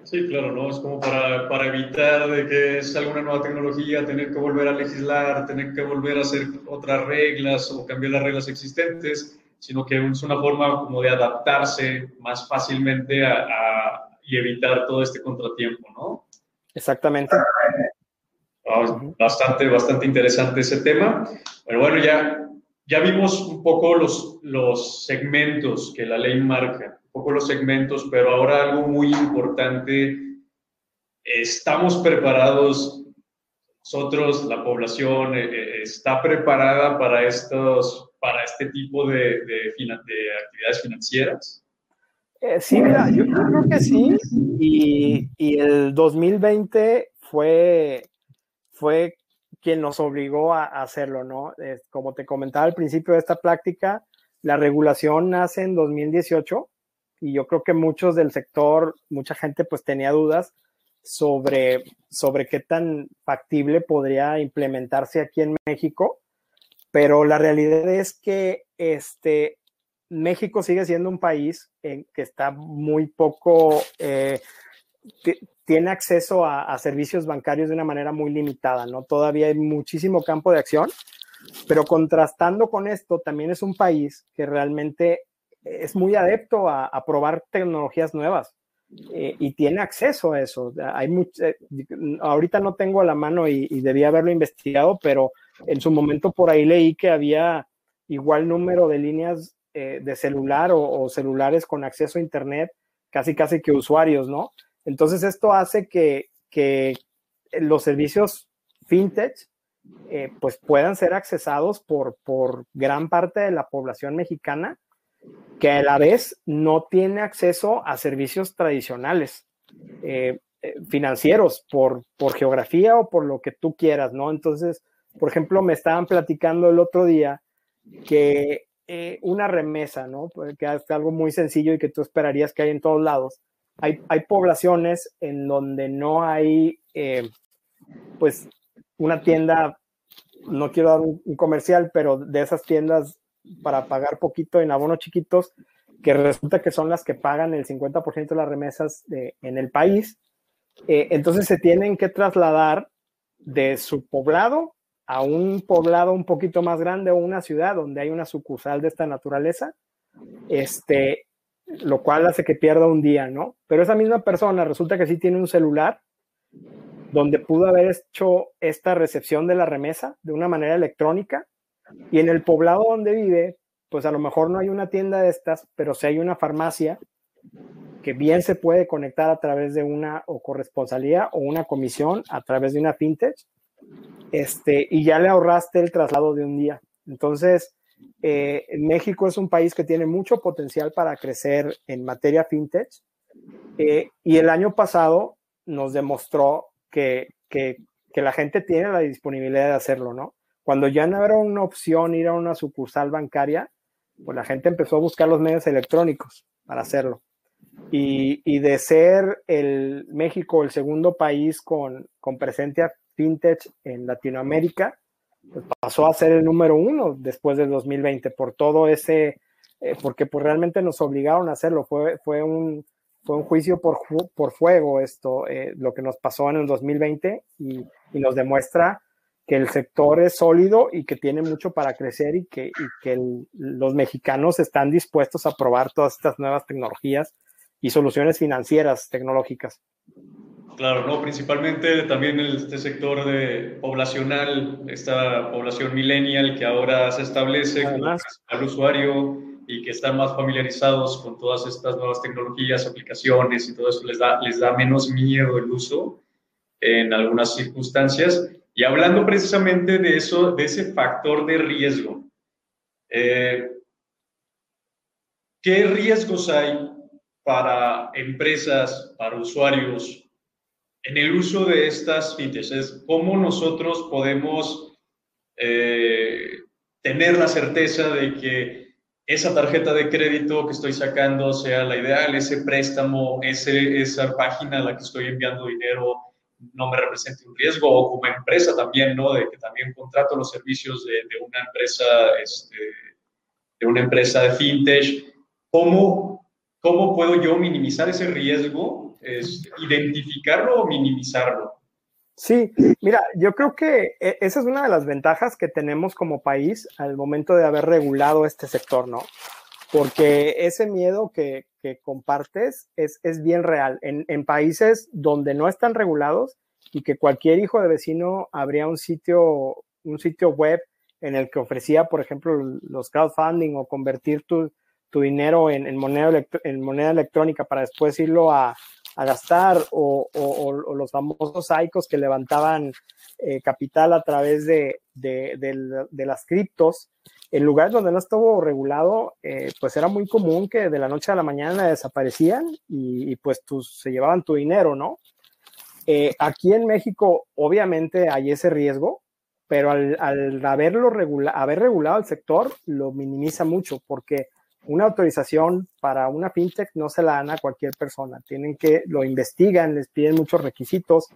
Sí, claro, ¿no? Es como para, para, evitar de que salga una nueva tecnología, tener que volver a legislar, tener que volver a hacer otras reglas o cambiar las reglas existentes, sino que es una forma como de adaptarse más fácilmente a, y evitar todo este contratiempo, ¿no? Exactamente. Bastante, bastante interesante ese tema. Pero bueno, ya, ya vimos un poco los, los segmentos que la ley marca poco los segmentos, pero ahora algo muy importante, estamos preparados, nosotros, la población, eh, eh, está preparada para, estos, para este tipo de, de, actividades financieras. Eh, sí, yo creo que sí. Y, y, el 2020 fue, fue quien nos obligó a hacerlo, ¿no? como te comentaba al principio de esta práctica, la regulación nace en 2018 y yo creo que muchos del sector, mucha gente pues tenía dudas sobre, sobre qué tan factible podría implementarse aquí en México, pero la realidad es que este, México sigue siendo un país en que está muy poco, eh, tiene acceso a, a, servicios bancarios de una manera muy limitada, ¿no? Todavía hay muchísimo campo de acción, pero contrastando con esto, también es un país que realmente es muy adepto a, probar tecnologías nuevas eh, y tiene acceso a eso. Hay eh, ahorita no tengo a la mano y, debía haberlo investigado, pero en su momento por ahí leí que había igual número de líneas eh, de celular o, celulares con acceso a Internet, casi casi que usuarios, ¿no? Entonces esto hace que, que los servicios fintech pues puedan ser accesados por, por gran parte de la población mexicana que a la vez no tiene acceso a servicios tradicionales eh, eh, financieros por, por geografía o por lo que tú quieras, ¿no? Entonces, por ejemplo, me estaban platicando el otro día que eh, una remesa, ¿no? Pues, que es algo muy sencillo y que tú esperarías que hay en todos lados. Hay, hay poblaciones en donde no hay, pues, una tienda, no quiero dar un comercial, pero de esas tiendas para pagar poquito en abonos chiquitos, que resulta que son las que pagan el 50% de las remesas en el país. Eh, entonces se tienen que trasladar de su poblado a un poblado un poquito más grande o una ciudad donde hay una sucursal de esta naturaleza, este, lo cual hace que pierda un día, ¿no? Pero esa misma persona resulta que sí tiene un celular donde pudo haber hecho esta recepción de la remesa de una manera electrónica y en el poblado donde vive, pues a lo mejor no hay una tienda de estas, pero sí hay una farmacia que bien se puede conectar a través de una o corresponsalía o una comisión a través de una fintech, este, y ya le ahorraste el traslado de un día. Entonces, eh, México es un país que tiene mucho potencial para crecer en materia fintech, eh, y el año pasado nos demostró que, que, que la gente tiene la disponibilidad de hacerlo, ¿no? Cuando ya no era una opción ir a una sucursal bancaria, pues la gente empezó a buscar los medios electrónicos para hacerlo. Y, de ser el México el segundo país con, con presencia fintech en Latinoamérica, pues pasó a ser el número uno después del 2020 por todo ese, eh, porque pues realmente nos obligaron a hacerlo. Fue, fue, un, fue un juicio por, por fuego esto, eh, lo que nos pasó en el 2020 y, y nos demuestra que el sector es sólido y que tiene mucho para crecer y que, que los mexicanos están dispuestos a probar todas estas nuevas tecnologías y soluciones financieras tecnológicas. Claro, no, principalmente también este sector de poblacional, esta población millennial que ahora se establece al usuario y que están más familiarizados con todas estas nuevas tecnologías, aplicaciones y todo eso, les da, les da menos miedo el uso en algunas circunstancias. Y hablando precisamente de eso, de ese factor de riesgo, eh, ¿qué riesgos hay para empresas, para usuarios, en el uso de estas fintechs? Cómo nosotros podemos eh, tener la certeza de que esa tarjeta de crédito que estoy sacando sea la ideal, ese préstamo, ese, esa página a la que estoy enviando dinero no me represente un riesgo, o como empresa también, ¿no? De que también contrato los servicios de, una empresa, este, de una empresa de fintech. ¿Cómo, ¿Cómo puedo yo minimizar ese riesgo, identificarlo o minimizarlo? Sí, mira, yo creo que e, esa es una de las ventajas que tenemos como país al momento de haber regulado este sector, ¿no? Porque ese miedo que, que compartes es, es, bien real. En, países donde no están regulados y que cualquier hijo de vecino habría un sitio, un sitio web en el que ofrecía, por ejemplo, los crowdfunding o convertir tu, dinero en moneda, en moneda electrónica para después irlo a, a gastar o, los famosos ICOs que levantaban eh, capital a través de, de, las criptos, en lugares donde no estuvo regulado, eh, pues era muy común que de la noche a la mañana desaparecían y, pues se llevaban tu dinero, ¿no? Eh, aquí en México, obviamente hay ese riesgo, pero al, al haberlo regula haber regulado el sector, lo minimiza mucho porque una autorización para una fintech no se la dan a cualquier persona. Tienen que, lo investigan, les piden muchos requisitos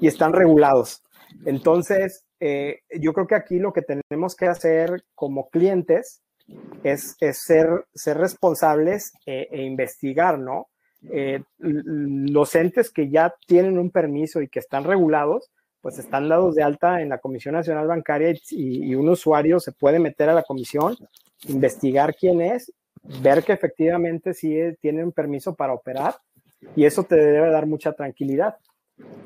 y están regulados. Entonces, eh, yo creo que aquí lo que tenemos que hacer como clientes es, ser, ser responsables e, e investigar, ¿no? Eh, los entes que ya tienen un permiso y que están regulados, pues están dados de alta en la Comisión Nacional Bancaria y, un usuario se puede meter a la comisión, investigar quién es ver que efectivamente sí tienen permiso para operar y eso te debe dar mucha tranquilidad.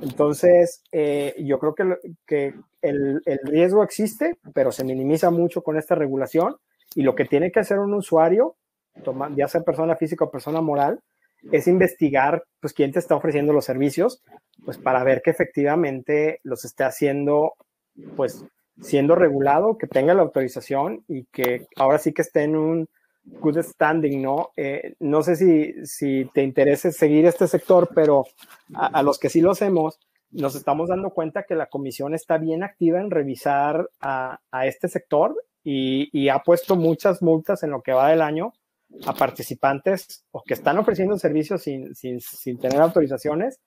Entonces, eh, yo creo que, el, el, riesgo existe, pero se minimiza mucho con esta regulación y lo que tiene que hacer un usuario, ya sea persona física o persona moral, es investigar pues quién te está ofreciendo los servicios, pues para ver que efectivamente los esté haciendo pues siendo regulado, que tenga la autorización y que ahora sí que esté en un good standing, ¿no? Eh, no sé si, si te interesa seguir este sector, pero a, los que sí lo hacemos, nos estamos dando cuenta que la comisión está bien activa en revisar a, a este sector y, y, ha puesto muchas multas en lo que va del año a participantes o que están ofreciendo servicios sin, sin, sin tener autorizaciones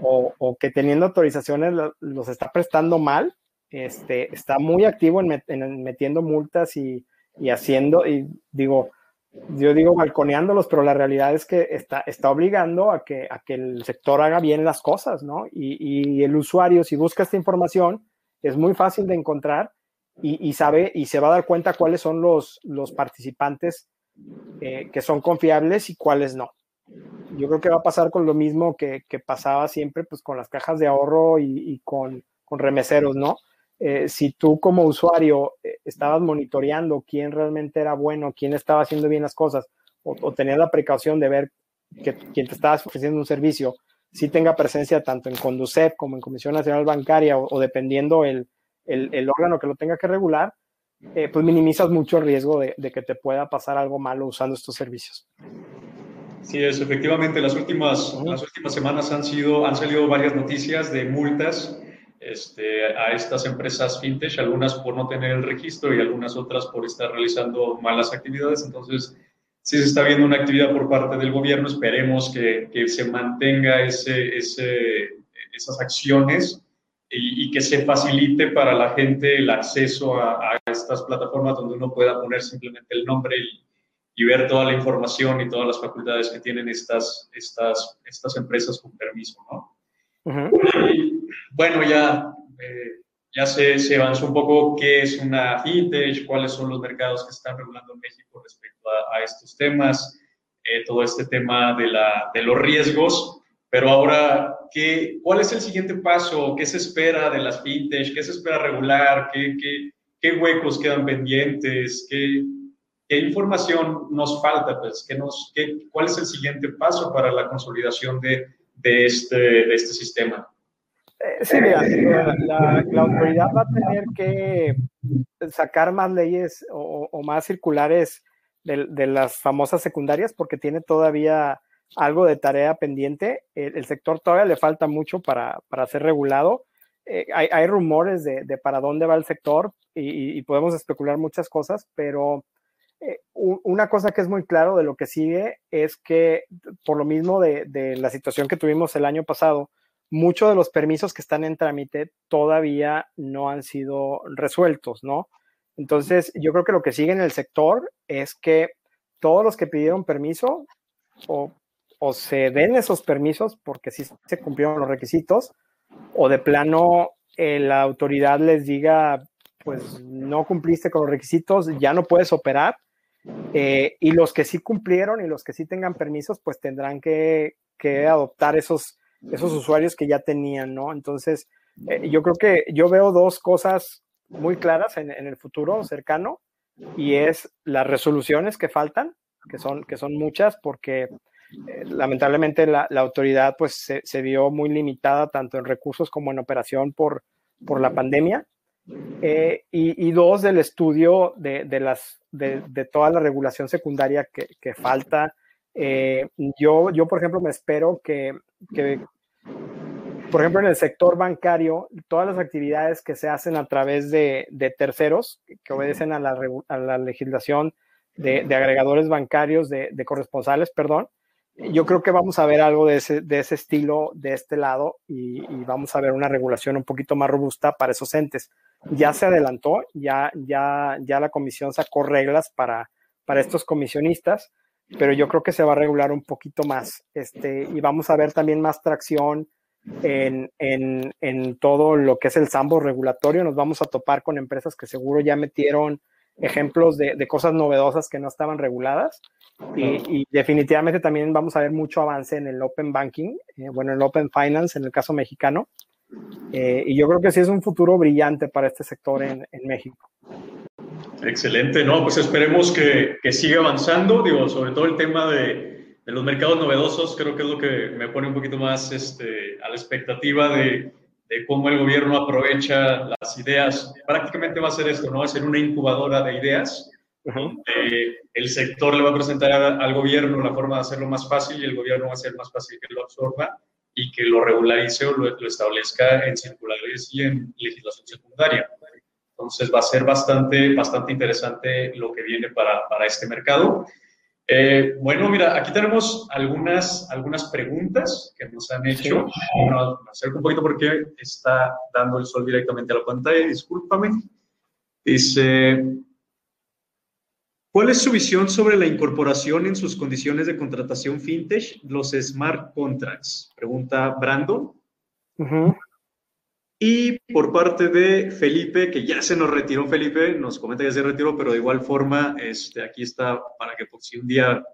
o, o, que teniendo autorizaciones los está prestando mal. Este, está muy activo en, en metiendo multas y, y haciendo, y digo, yo digo balconeándolos, pero la realidad es que está, está obligando a que, a que el sector haga bien las cosas, ¿no? Y, y el usuario, si busca esta información, es muy fácil de encontrar y, sabe y se va a dar cuenta cuáles son los, los participantes eh, que son confiables y cuáles no. Yo creo que va a pasar con lo mismo que, que pasaba siempre pues, con las cajas de ahorro y, y con, con remeseros, ¿no? Eh, si tú como usuario eh, estabas monitoreando quién realmente era bueno, quién estaba haciendo bien las cosas, o, tenías la precaución de ver que quien te estaba ofreciendo un servicio si tenga presencia tanto en Conducep como en Comisión Nacional Bancaria o, dependiendo el, el, órgano que lo tenga que regular, eh, pues minimizas mucho el riesgo de, de, que te pueda pasar algo malo usando estos servicios. Sí, es efectivamente. Las últimas, las últimas semanas han, sido, han salido varias noticias de multas este, a estas empresas fintech, algunas por no tener el registro y algunas otras por estar realizando malas actividades. Entonces, si se está viendo una actividad por parte del gobierno, esperemos que, que se mantenga ese, ese, esas acciones y, y, que se facilite para la gente el acceso a, a, estas plataformas donde uno pueda poner simplemente el nombre y, y, ver toda la información y todas las facultades que tienen estas, estas, estas empresas con permiso, ¿no? y, bueno, ya, eh, ya se, se, avanzó un poco qué es una fintech, cuáles son los mercados que están regulando en México respecto a, estos temas, eh, todo este tema de, la, de los riesgos. Pero ahora, ¿qué, ¿cuál es el siguiente paso? ¿Qué se espera de las fintech? ¿Qué se espera regular? ¿Qué, qué, qué huecos quedan pendientes? ¿Qué, ¿Qué información nos falta? Pues, ¿qué nos, qué, ¿Cuál es el siguiente paso para la consolidación de, de, este, de este sistema? Eh, sí, mira, la, la, autoridad va a tener que sacar más leyes o, o más circulares de, de, las famosas secundarias porque tiene todavía algo de tarea pendiente. El, el sector todavía le falta mucho para, para ser regulado. Eh, hay, hay, rumores de, de, para dónde va el sector y, y podemos especular muchas cosas, pero eh, una cosa que es muy claro de lo que sigue es que por lo mismo de, de, la situación que tuvimos el año pasado, muchos de los permisos que están en trámite todavía no han sido resueltos, ¿no? Entonces, yo creo que lo que sigue en el sector es que todos los que pidieron permiso o, o se den esos permisos porque sí se cumplieron los requisitos, o de plano la autoridad les diga, pues no cumpliste con los requisitos, ya no puedes operar eh, y los que sí cumplieron y los que sí tengan permisos, pues tendrán que, que adoptar esos, esos usuarios que ya tenían, ¿no? Entonces, eh, yo creo que yo veo dos cosas muy claras en, en, el futuro cercano y es las resoluciones que faltan, que son, que son muchas, porque eh, lamentablemente la, la, autoridad pues se, se, vio muy limitada tanto en recursos como en operación por, por la pandemia. Eh, y, y, dos, del estudio de, de las, de, de, toda la regulación secundaria que, que falta. Eh, yo, yo, por ejemplo, me espero que, que, por ejemplo, en el sector bancario, todas las actividades que se hacen a través de, de terceros, que obedecen a la, a la legislación de, de, agregadores bancarios, de, de corresponsales, perdón, yo creo que vamos a ver algo de ese, de ese estilo de este lado y, y, vamos a ver una regulación un poquito más robusta para esos entes. Ya se adelantó, ya, ya, ya la comisión sacó reglas para, para estos comisionistas, pero yo creo que se va a regular un poquito más este, y vamos a ver también más tracción en, en, en todo lo que es el sambo regulatorio. Nos vamos a topar con empresas que seguro ya metieron ejemplos de, de cosas novedosas que no estaban reguladas y, y, definitivamente también vamos a ver mucho avance en el Open Banking, eh, bueno, en el Open Finance en el caso mexicano. Eh, y yo creo que sí es un futuro brillante para este sector en, en México. Excelente, no, pues esperemos que, que, siga avanzando, digo, sobre todo el tema de, de, los mercados novedosos, creo que es lo que me pone un poquito más este, a la expectativa de, de cómo el gobierno aprovecha las ideas. Prácticamente va a ser esto, ¿no? Va a ser una incubadora de ideas eh, el sector le va a presentar al gobierno la forma de hacerlo más fácil y el gobierno va a ser más fácil que lo absorba y que lo regularice o lo, lo establezca en circulares y en legislación secundaria. Entonces va a ser bastante, bastante interesante lo que viene para, para este mercado. Eh, bueno, mira, aquí tenemos algunas, algunas preguntas que nos han hecho. Bueno, me acerco un poquito porque está dando el sol directamente a la pantalla, discúlpame. Dice, ¿Cuál es su visión sobre la incorporación en sus condiciones de contratación fintech, los smart contracts? Pregunta Brandon. Uh -huh. Y por parte de Felipe, que ya se nos retiró Felipe, nos comenta que se retiró, pero de igual forma, este, aquí está para que por si un día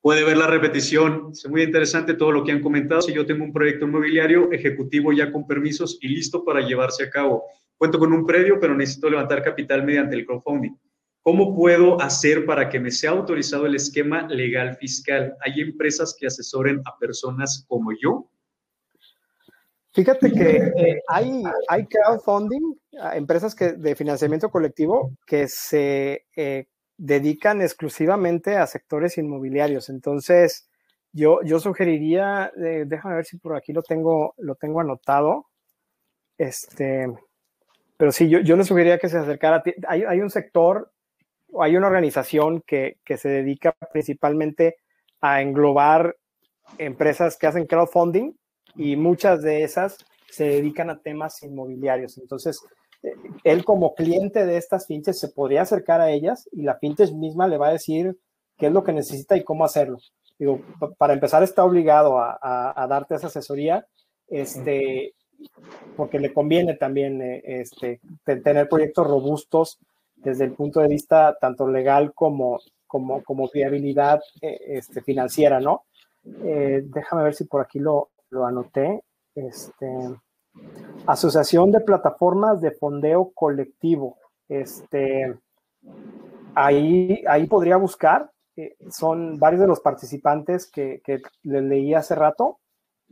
puede ver la repetición. Es muy interesante todo lo que han comentado. Si yo tengo un proyecto inmobiliario ejecutivo ya con permisos y listo para llevarse a cabo. Cuento con un predio, pero necesito levantar capital mediante el crowdfunding ¿Cómo puedo hacer para que me sea autorizado el esquema legal fiscal? ¿Hay empresas que asesoren a personas como yo? Fíjate que eh, hay, crowdfunding, empresas que, de financiamiento colectivo que se eh, dedican exclusivamente a sectores inmobiliarios. Entonces, yo, yo sugeriría, eh, déjame ver si por aquí lo tengo, lo tengo anotado. Este, pero sí, yo, yo le sugeriría que se acercara. Hay, hay un sector hay una organización que, que, se dedica principalmente a englobar empresas que hacen crowdfunding y muchas de esas se dedican a temas inmobiliarios. Entonces, eh, él como cliente de estas finches se podría acercar a ellas y la fintech misma le va a decir qué es lo que necesita y cómo hacerlo. Digo, para empezar está obligado a, darte esa asesoría, este, porque le conviene también eh, este, tener proyectos robustos desde el punto de vista tanto legal como, como, como viabilidad eh, este, financiera, ¿no? Déjame ver si por aquí lo, lo anoté. Este, Asociación de Plataformas de Fondeo Colectivo. Este, ahí, ahí podría buscar. Eh, son varios de los participantes que, que les leí hace rato.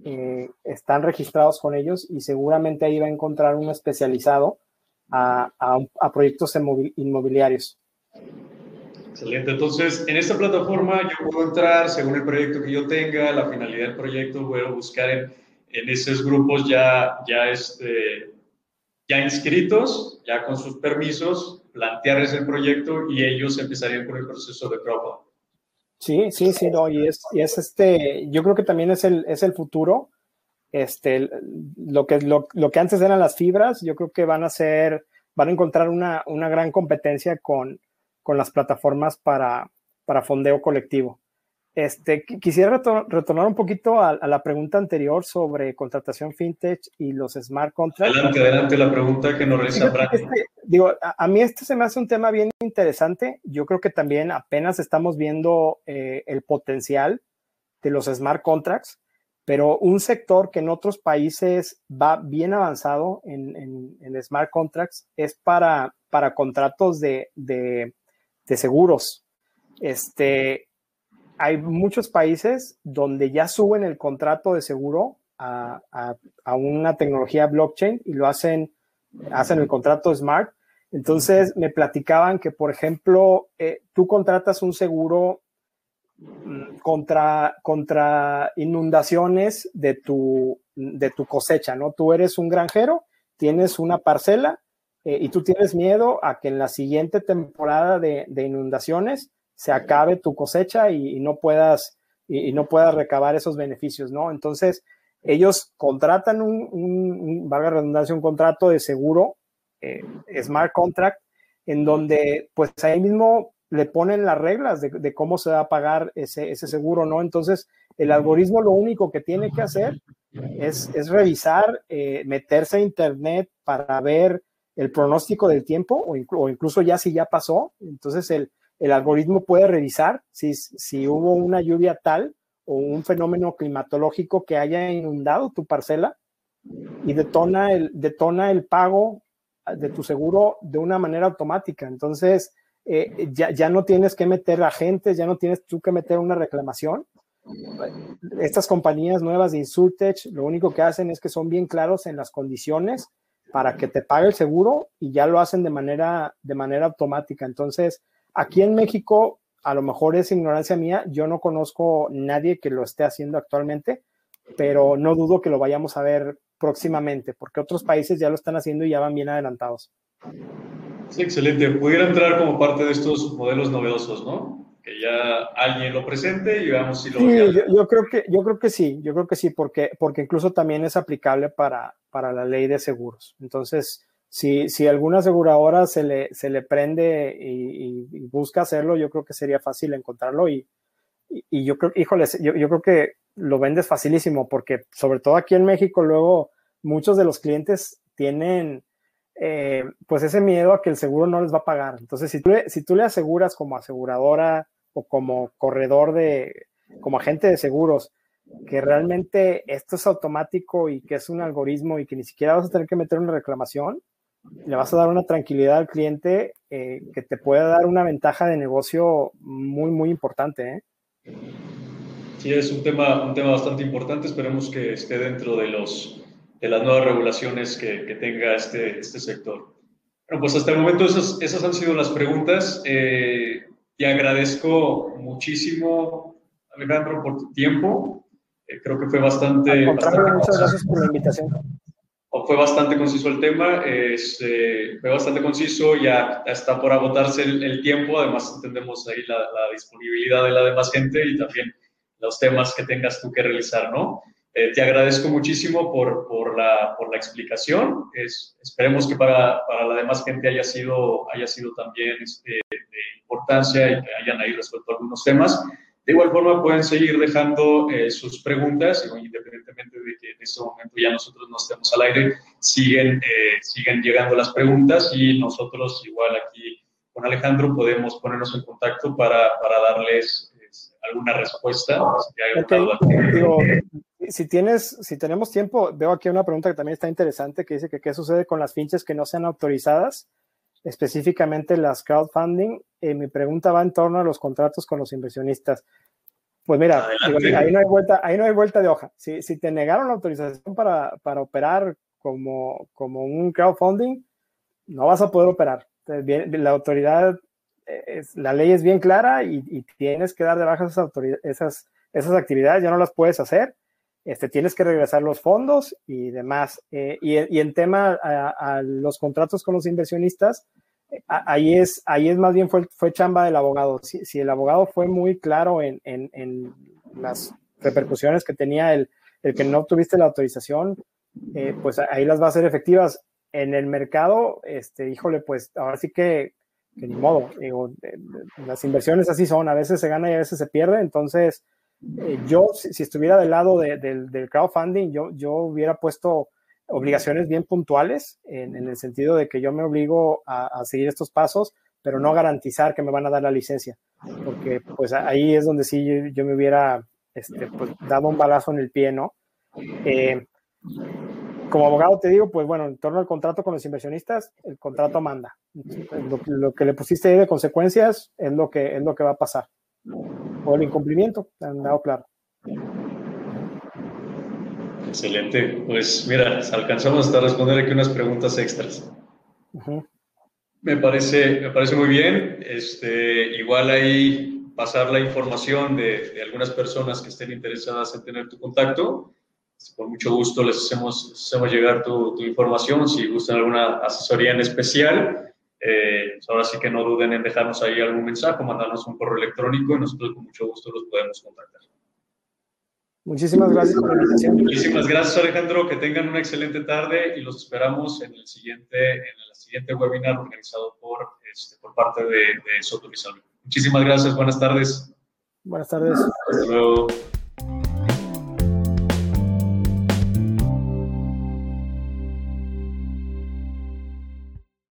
Eh, están registrados con ellos y seguramente ahí va a encontrar uno especializado a, a, proyectos inmobiliarios. Excelente. Entonces, en esta plataforma yo puedo entrar según el proyecto que yo tenga, la finalidad del proyecto, a buscar en, en esos grupos ya, ya, este, ya inscritos, ya con sus permisos, plantearles el proyecto y ellos empezarían con el proceso de crowdfunding. Sí, sí, sí, no, y es, y es este, yo creo que también es el, es el futuro. Este, lo que, lo, lo, que antes eran las fibras, yo creo que van a ser, van a encontrar una, una gran competencia con, con las plataformas para, para fondeo colectivo. Este, quisiera retornar un poquito a, la pregunta anterior sobre contratación fintech y los smart contracts. Adelante, adelante la pregunta que nos realiza este, digo, a, mí este se me hace un tema bien interesante. Yo creo que también apenas estamos viendo eh, el potencial de los smart contracts, pero un sector que en otros países va bien avanzado en, en, smart contracts es para, para contratos de, de, de seguros. Este, hay muchos países donde ya suben el contrato de seguro a, una tecnología blockchain y lo hacen, hacen el contrato smart. Entonces me platicaban que, por ejemplo, eh, tú contratas un seguro mm, contra, contra inundaciones de tu, de tu cosecha, ¿no? Tú eres un granjero, tienes una parcela eh, y tú tienes miedo a que en la siguiente temporada de, inundaciones se acabe tu cosecha y, no puedas y, no puedas recabar esos beneficios, ¿no? Entonces, ellos contratan un, un, valga redundancia, un contrato de seguro, eh, smart contract, en donde pues ahí mismo le ponen las reglas de, cómo se va a pagar ese, ese, seguro, ¿no? Entonces, el algoritmo lo único que tiene que hacer es, es revisar, eh, meterse a Internet para ver el pronóstico del tiempo o, incluso ya si ya pasó. Entonces, el, algoritmo puede revisar si, si hubo una lluvia tal o un fenómeno climatológico que haya inundado tu parcela y detona el, detona el pago de tu seguro de una manera automática. Entonces, eh, ya, ya, no tienes que meter agentes, ya no tienes tú que meter una reclamación. Estas compañías nuevas de Insurtech lo único que hacen es que son bien claros en las condiciones para que te pague el seguro y ya lo hacen de manera, de manera automática. Entonces, Aquí en México, a lo mejor es ignorancia mía, yo no conozco nadie que lo esté haciendo actualmente, pero no dudo que lo vayamos a ver próximamente, porque otros países ya lo están haciendo y ya van bien adelantados. Sí, excelente. Pudiera entrar como parte de estos modelos novedosos, ¿no? Que ya alguien lo presente y veamos si lo... Sí, yo, creo que, yo creo que sí, yo creo que sí, porque, porque incluso también es aplicable para, para la ley de seguros. Entonces, si, si alguna aseguradora se le, se le prende y, busca hacerlo, yo creo que sería fácil encontrarlo y, y, yo creo, híjoles, yo, yo, creo que lo vendes facilísimo porque sobre todo aquí en México luego muchos de los clientes tienen eh, pues ese miedo a que el seguro no les va a pagar. Entonces, si tú, si tú le aseguras como aseguradora o como corredor de, como agente de seguros, que realmente esto es automático y que es un algoritmo y que ni siquiera vas a tener que meter una reclamación, le vas a dar una tranquilidad al cliente eh, que te puede dar una ventaja de negocio muy, muy importante. ¿eh? Sí, es un tema, un tema bastante importante. Esperemos que esté dentro de, los, de las nuevas regulaciones que, que tenga este, este sector. Bueno, pues hasta el momento esas, esas han sido las preguntas. Eh, te agradezco muchísimo, Alejandro, por tu tiempo. Eh, creo que fue bastante... muchas gracias por la invitación fue bastante conciso el tema, este, fue bastante conciso, ya está por agotarse el, tiempo, además entendemos ahí la, disponibilidad de la demás gente y también los temas que tengas tú que realizar, ¿no? Eh, te agradezco muchísimo por, por, la, por la explicación, es, esperemos que para, para, la demás gente haya sido, haya sido también este, importancia y que hayan ahí resuelto algunos temas. De igual forma, pueden seguir dejando eh, sus preguntas, independientemente de que en este momento ya nosotros no estemos al aire, siguen, eh, siguen llegando las preguntas y nosotros igual aquí con Alejandro podemos ponernos en contacto para, para darles alguna respuesta. si tienes, si tenemos tiempo, veo aquí una pregunta que también está interesante que dice que qué sucede con las finches que no sean autorizadas, específicamente las crowdfunding. Eh, mi pregunta va en torno a los contratos con los inversionistas. Pues mira, ahí, no hay vuelta, ahí no hay vuelta de hoja. Si, si te negaron la autorización para, para operar como, como un crowdfunding, no vas a poder operar. La autoridad, eh, es, la ley es bien clara y, y, tienes que dar de baja esas, esas, esas actividades, ya no las puedes hacer este, tienes que regresar los fondos y demás. Eh, y, en tema a, los contratos con los inversionistas, eh, ahí, es, ahí es más bien fue, fue chamba del abogado. Si, el abogado fue muy claro en, en, las repercusiones que tenía el, el, que no obtuviste la autorización, eh, pues ahí las va a ser efectivas. En el mercado, este, híjole, pues ahora sí que, que ni modo. Digo, las inversiones así son, a veces se gana y a veces se pierde, entonces eh, yo, si, estuviera del lado del crowdfunding, yo, yo hubiera puesto obligaciones bien puntuales en, el sentido de que yo me obligo a, seguir estos pasos, pero no garantizar que me van a dar la licencia, porque pues ahí es donde sí yo, me hubiera este, pues, dado un balazo en el pie, ¿no? Eh, como abogado te digo, pues bueno, en torno al contrato con los inversionistas, el contrato manda. Lo, lo que le pusiste ahí de consecuencias es lo que, es lo que va a pasar o el incumplimiento, han dado claro. Excelente. Pues mira, alcanzamos hasta responder aquí unas preguntas extras. Me parece, me parece muy bien. Este, igual ahí pasar la información de, algunas personas que estén interesadas en tener tu contacto. Con mucho gusto les hacemos, hacemos llegar tu, tu información. Si gustan alguna asesoría en especial, eh, ahora sí que no duden en dejarnos ahí algún mensaje, mandarnos un correo electrónico y nosotros con mucho gusto los podemos contactar. Muchísimas gracias por la invitación. Muchísimas gracias, Alejandro. Que tengan una excelente tarde y los esperamos en el siguiente, en el siguiente webinar organizado por, este, por parte de, de Soto Muchísimas gracias. Buenas tardes. Buenas tardes. Hasta luego.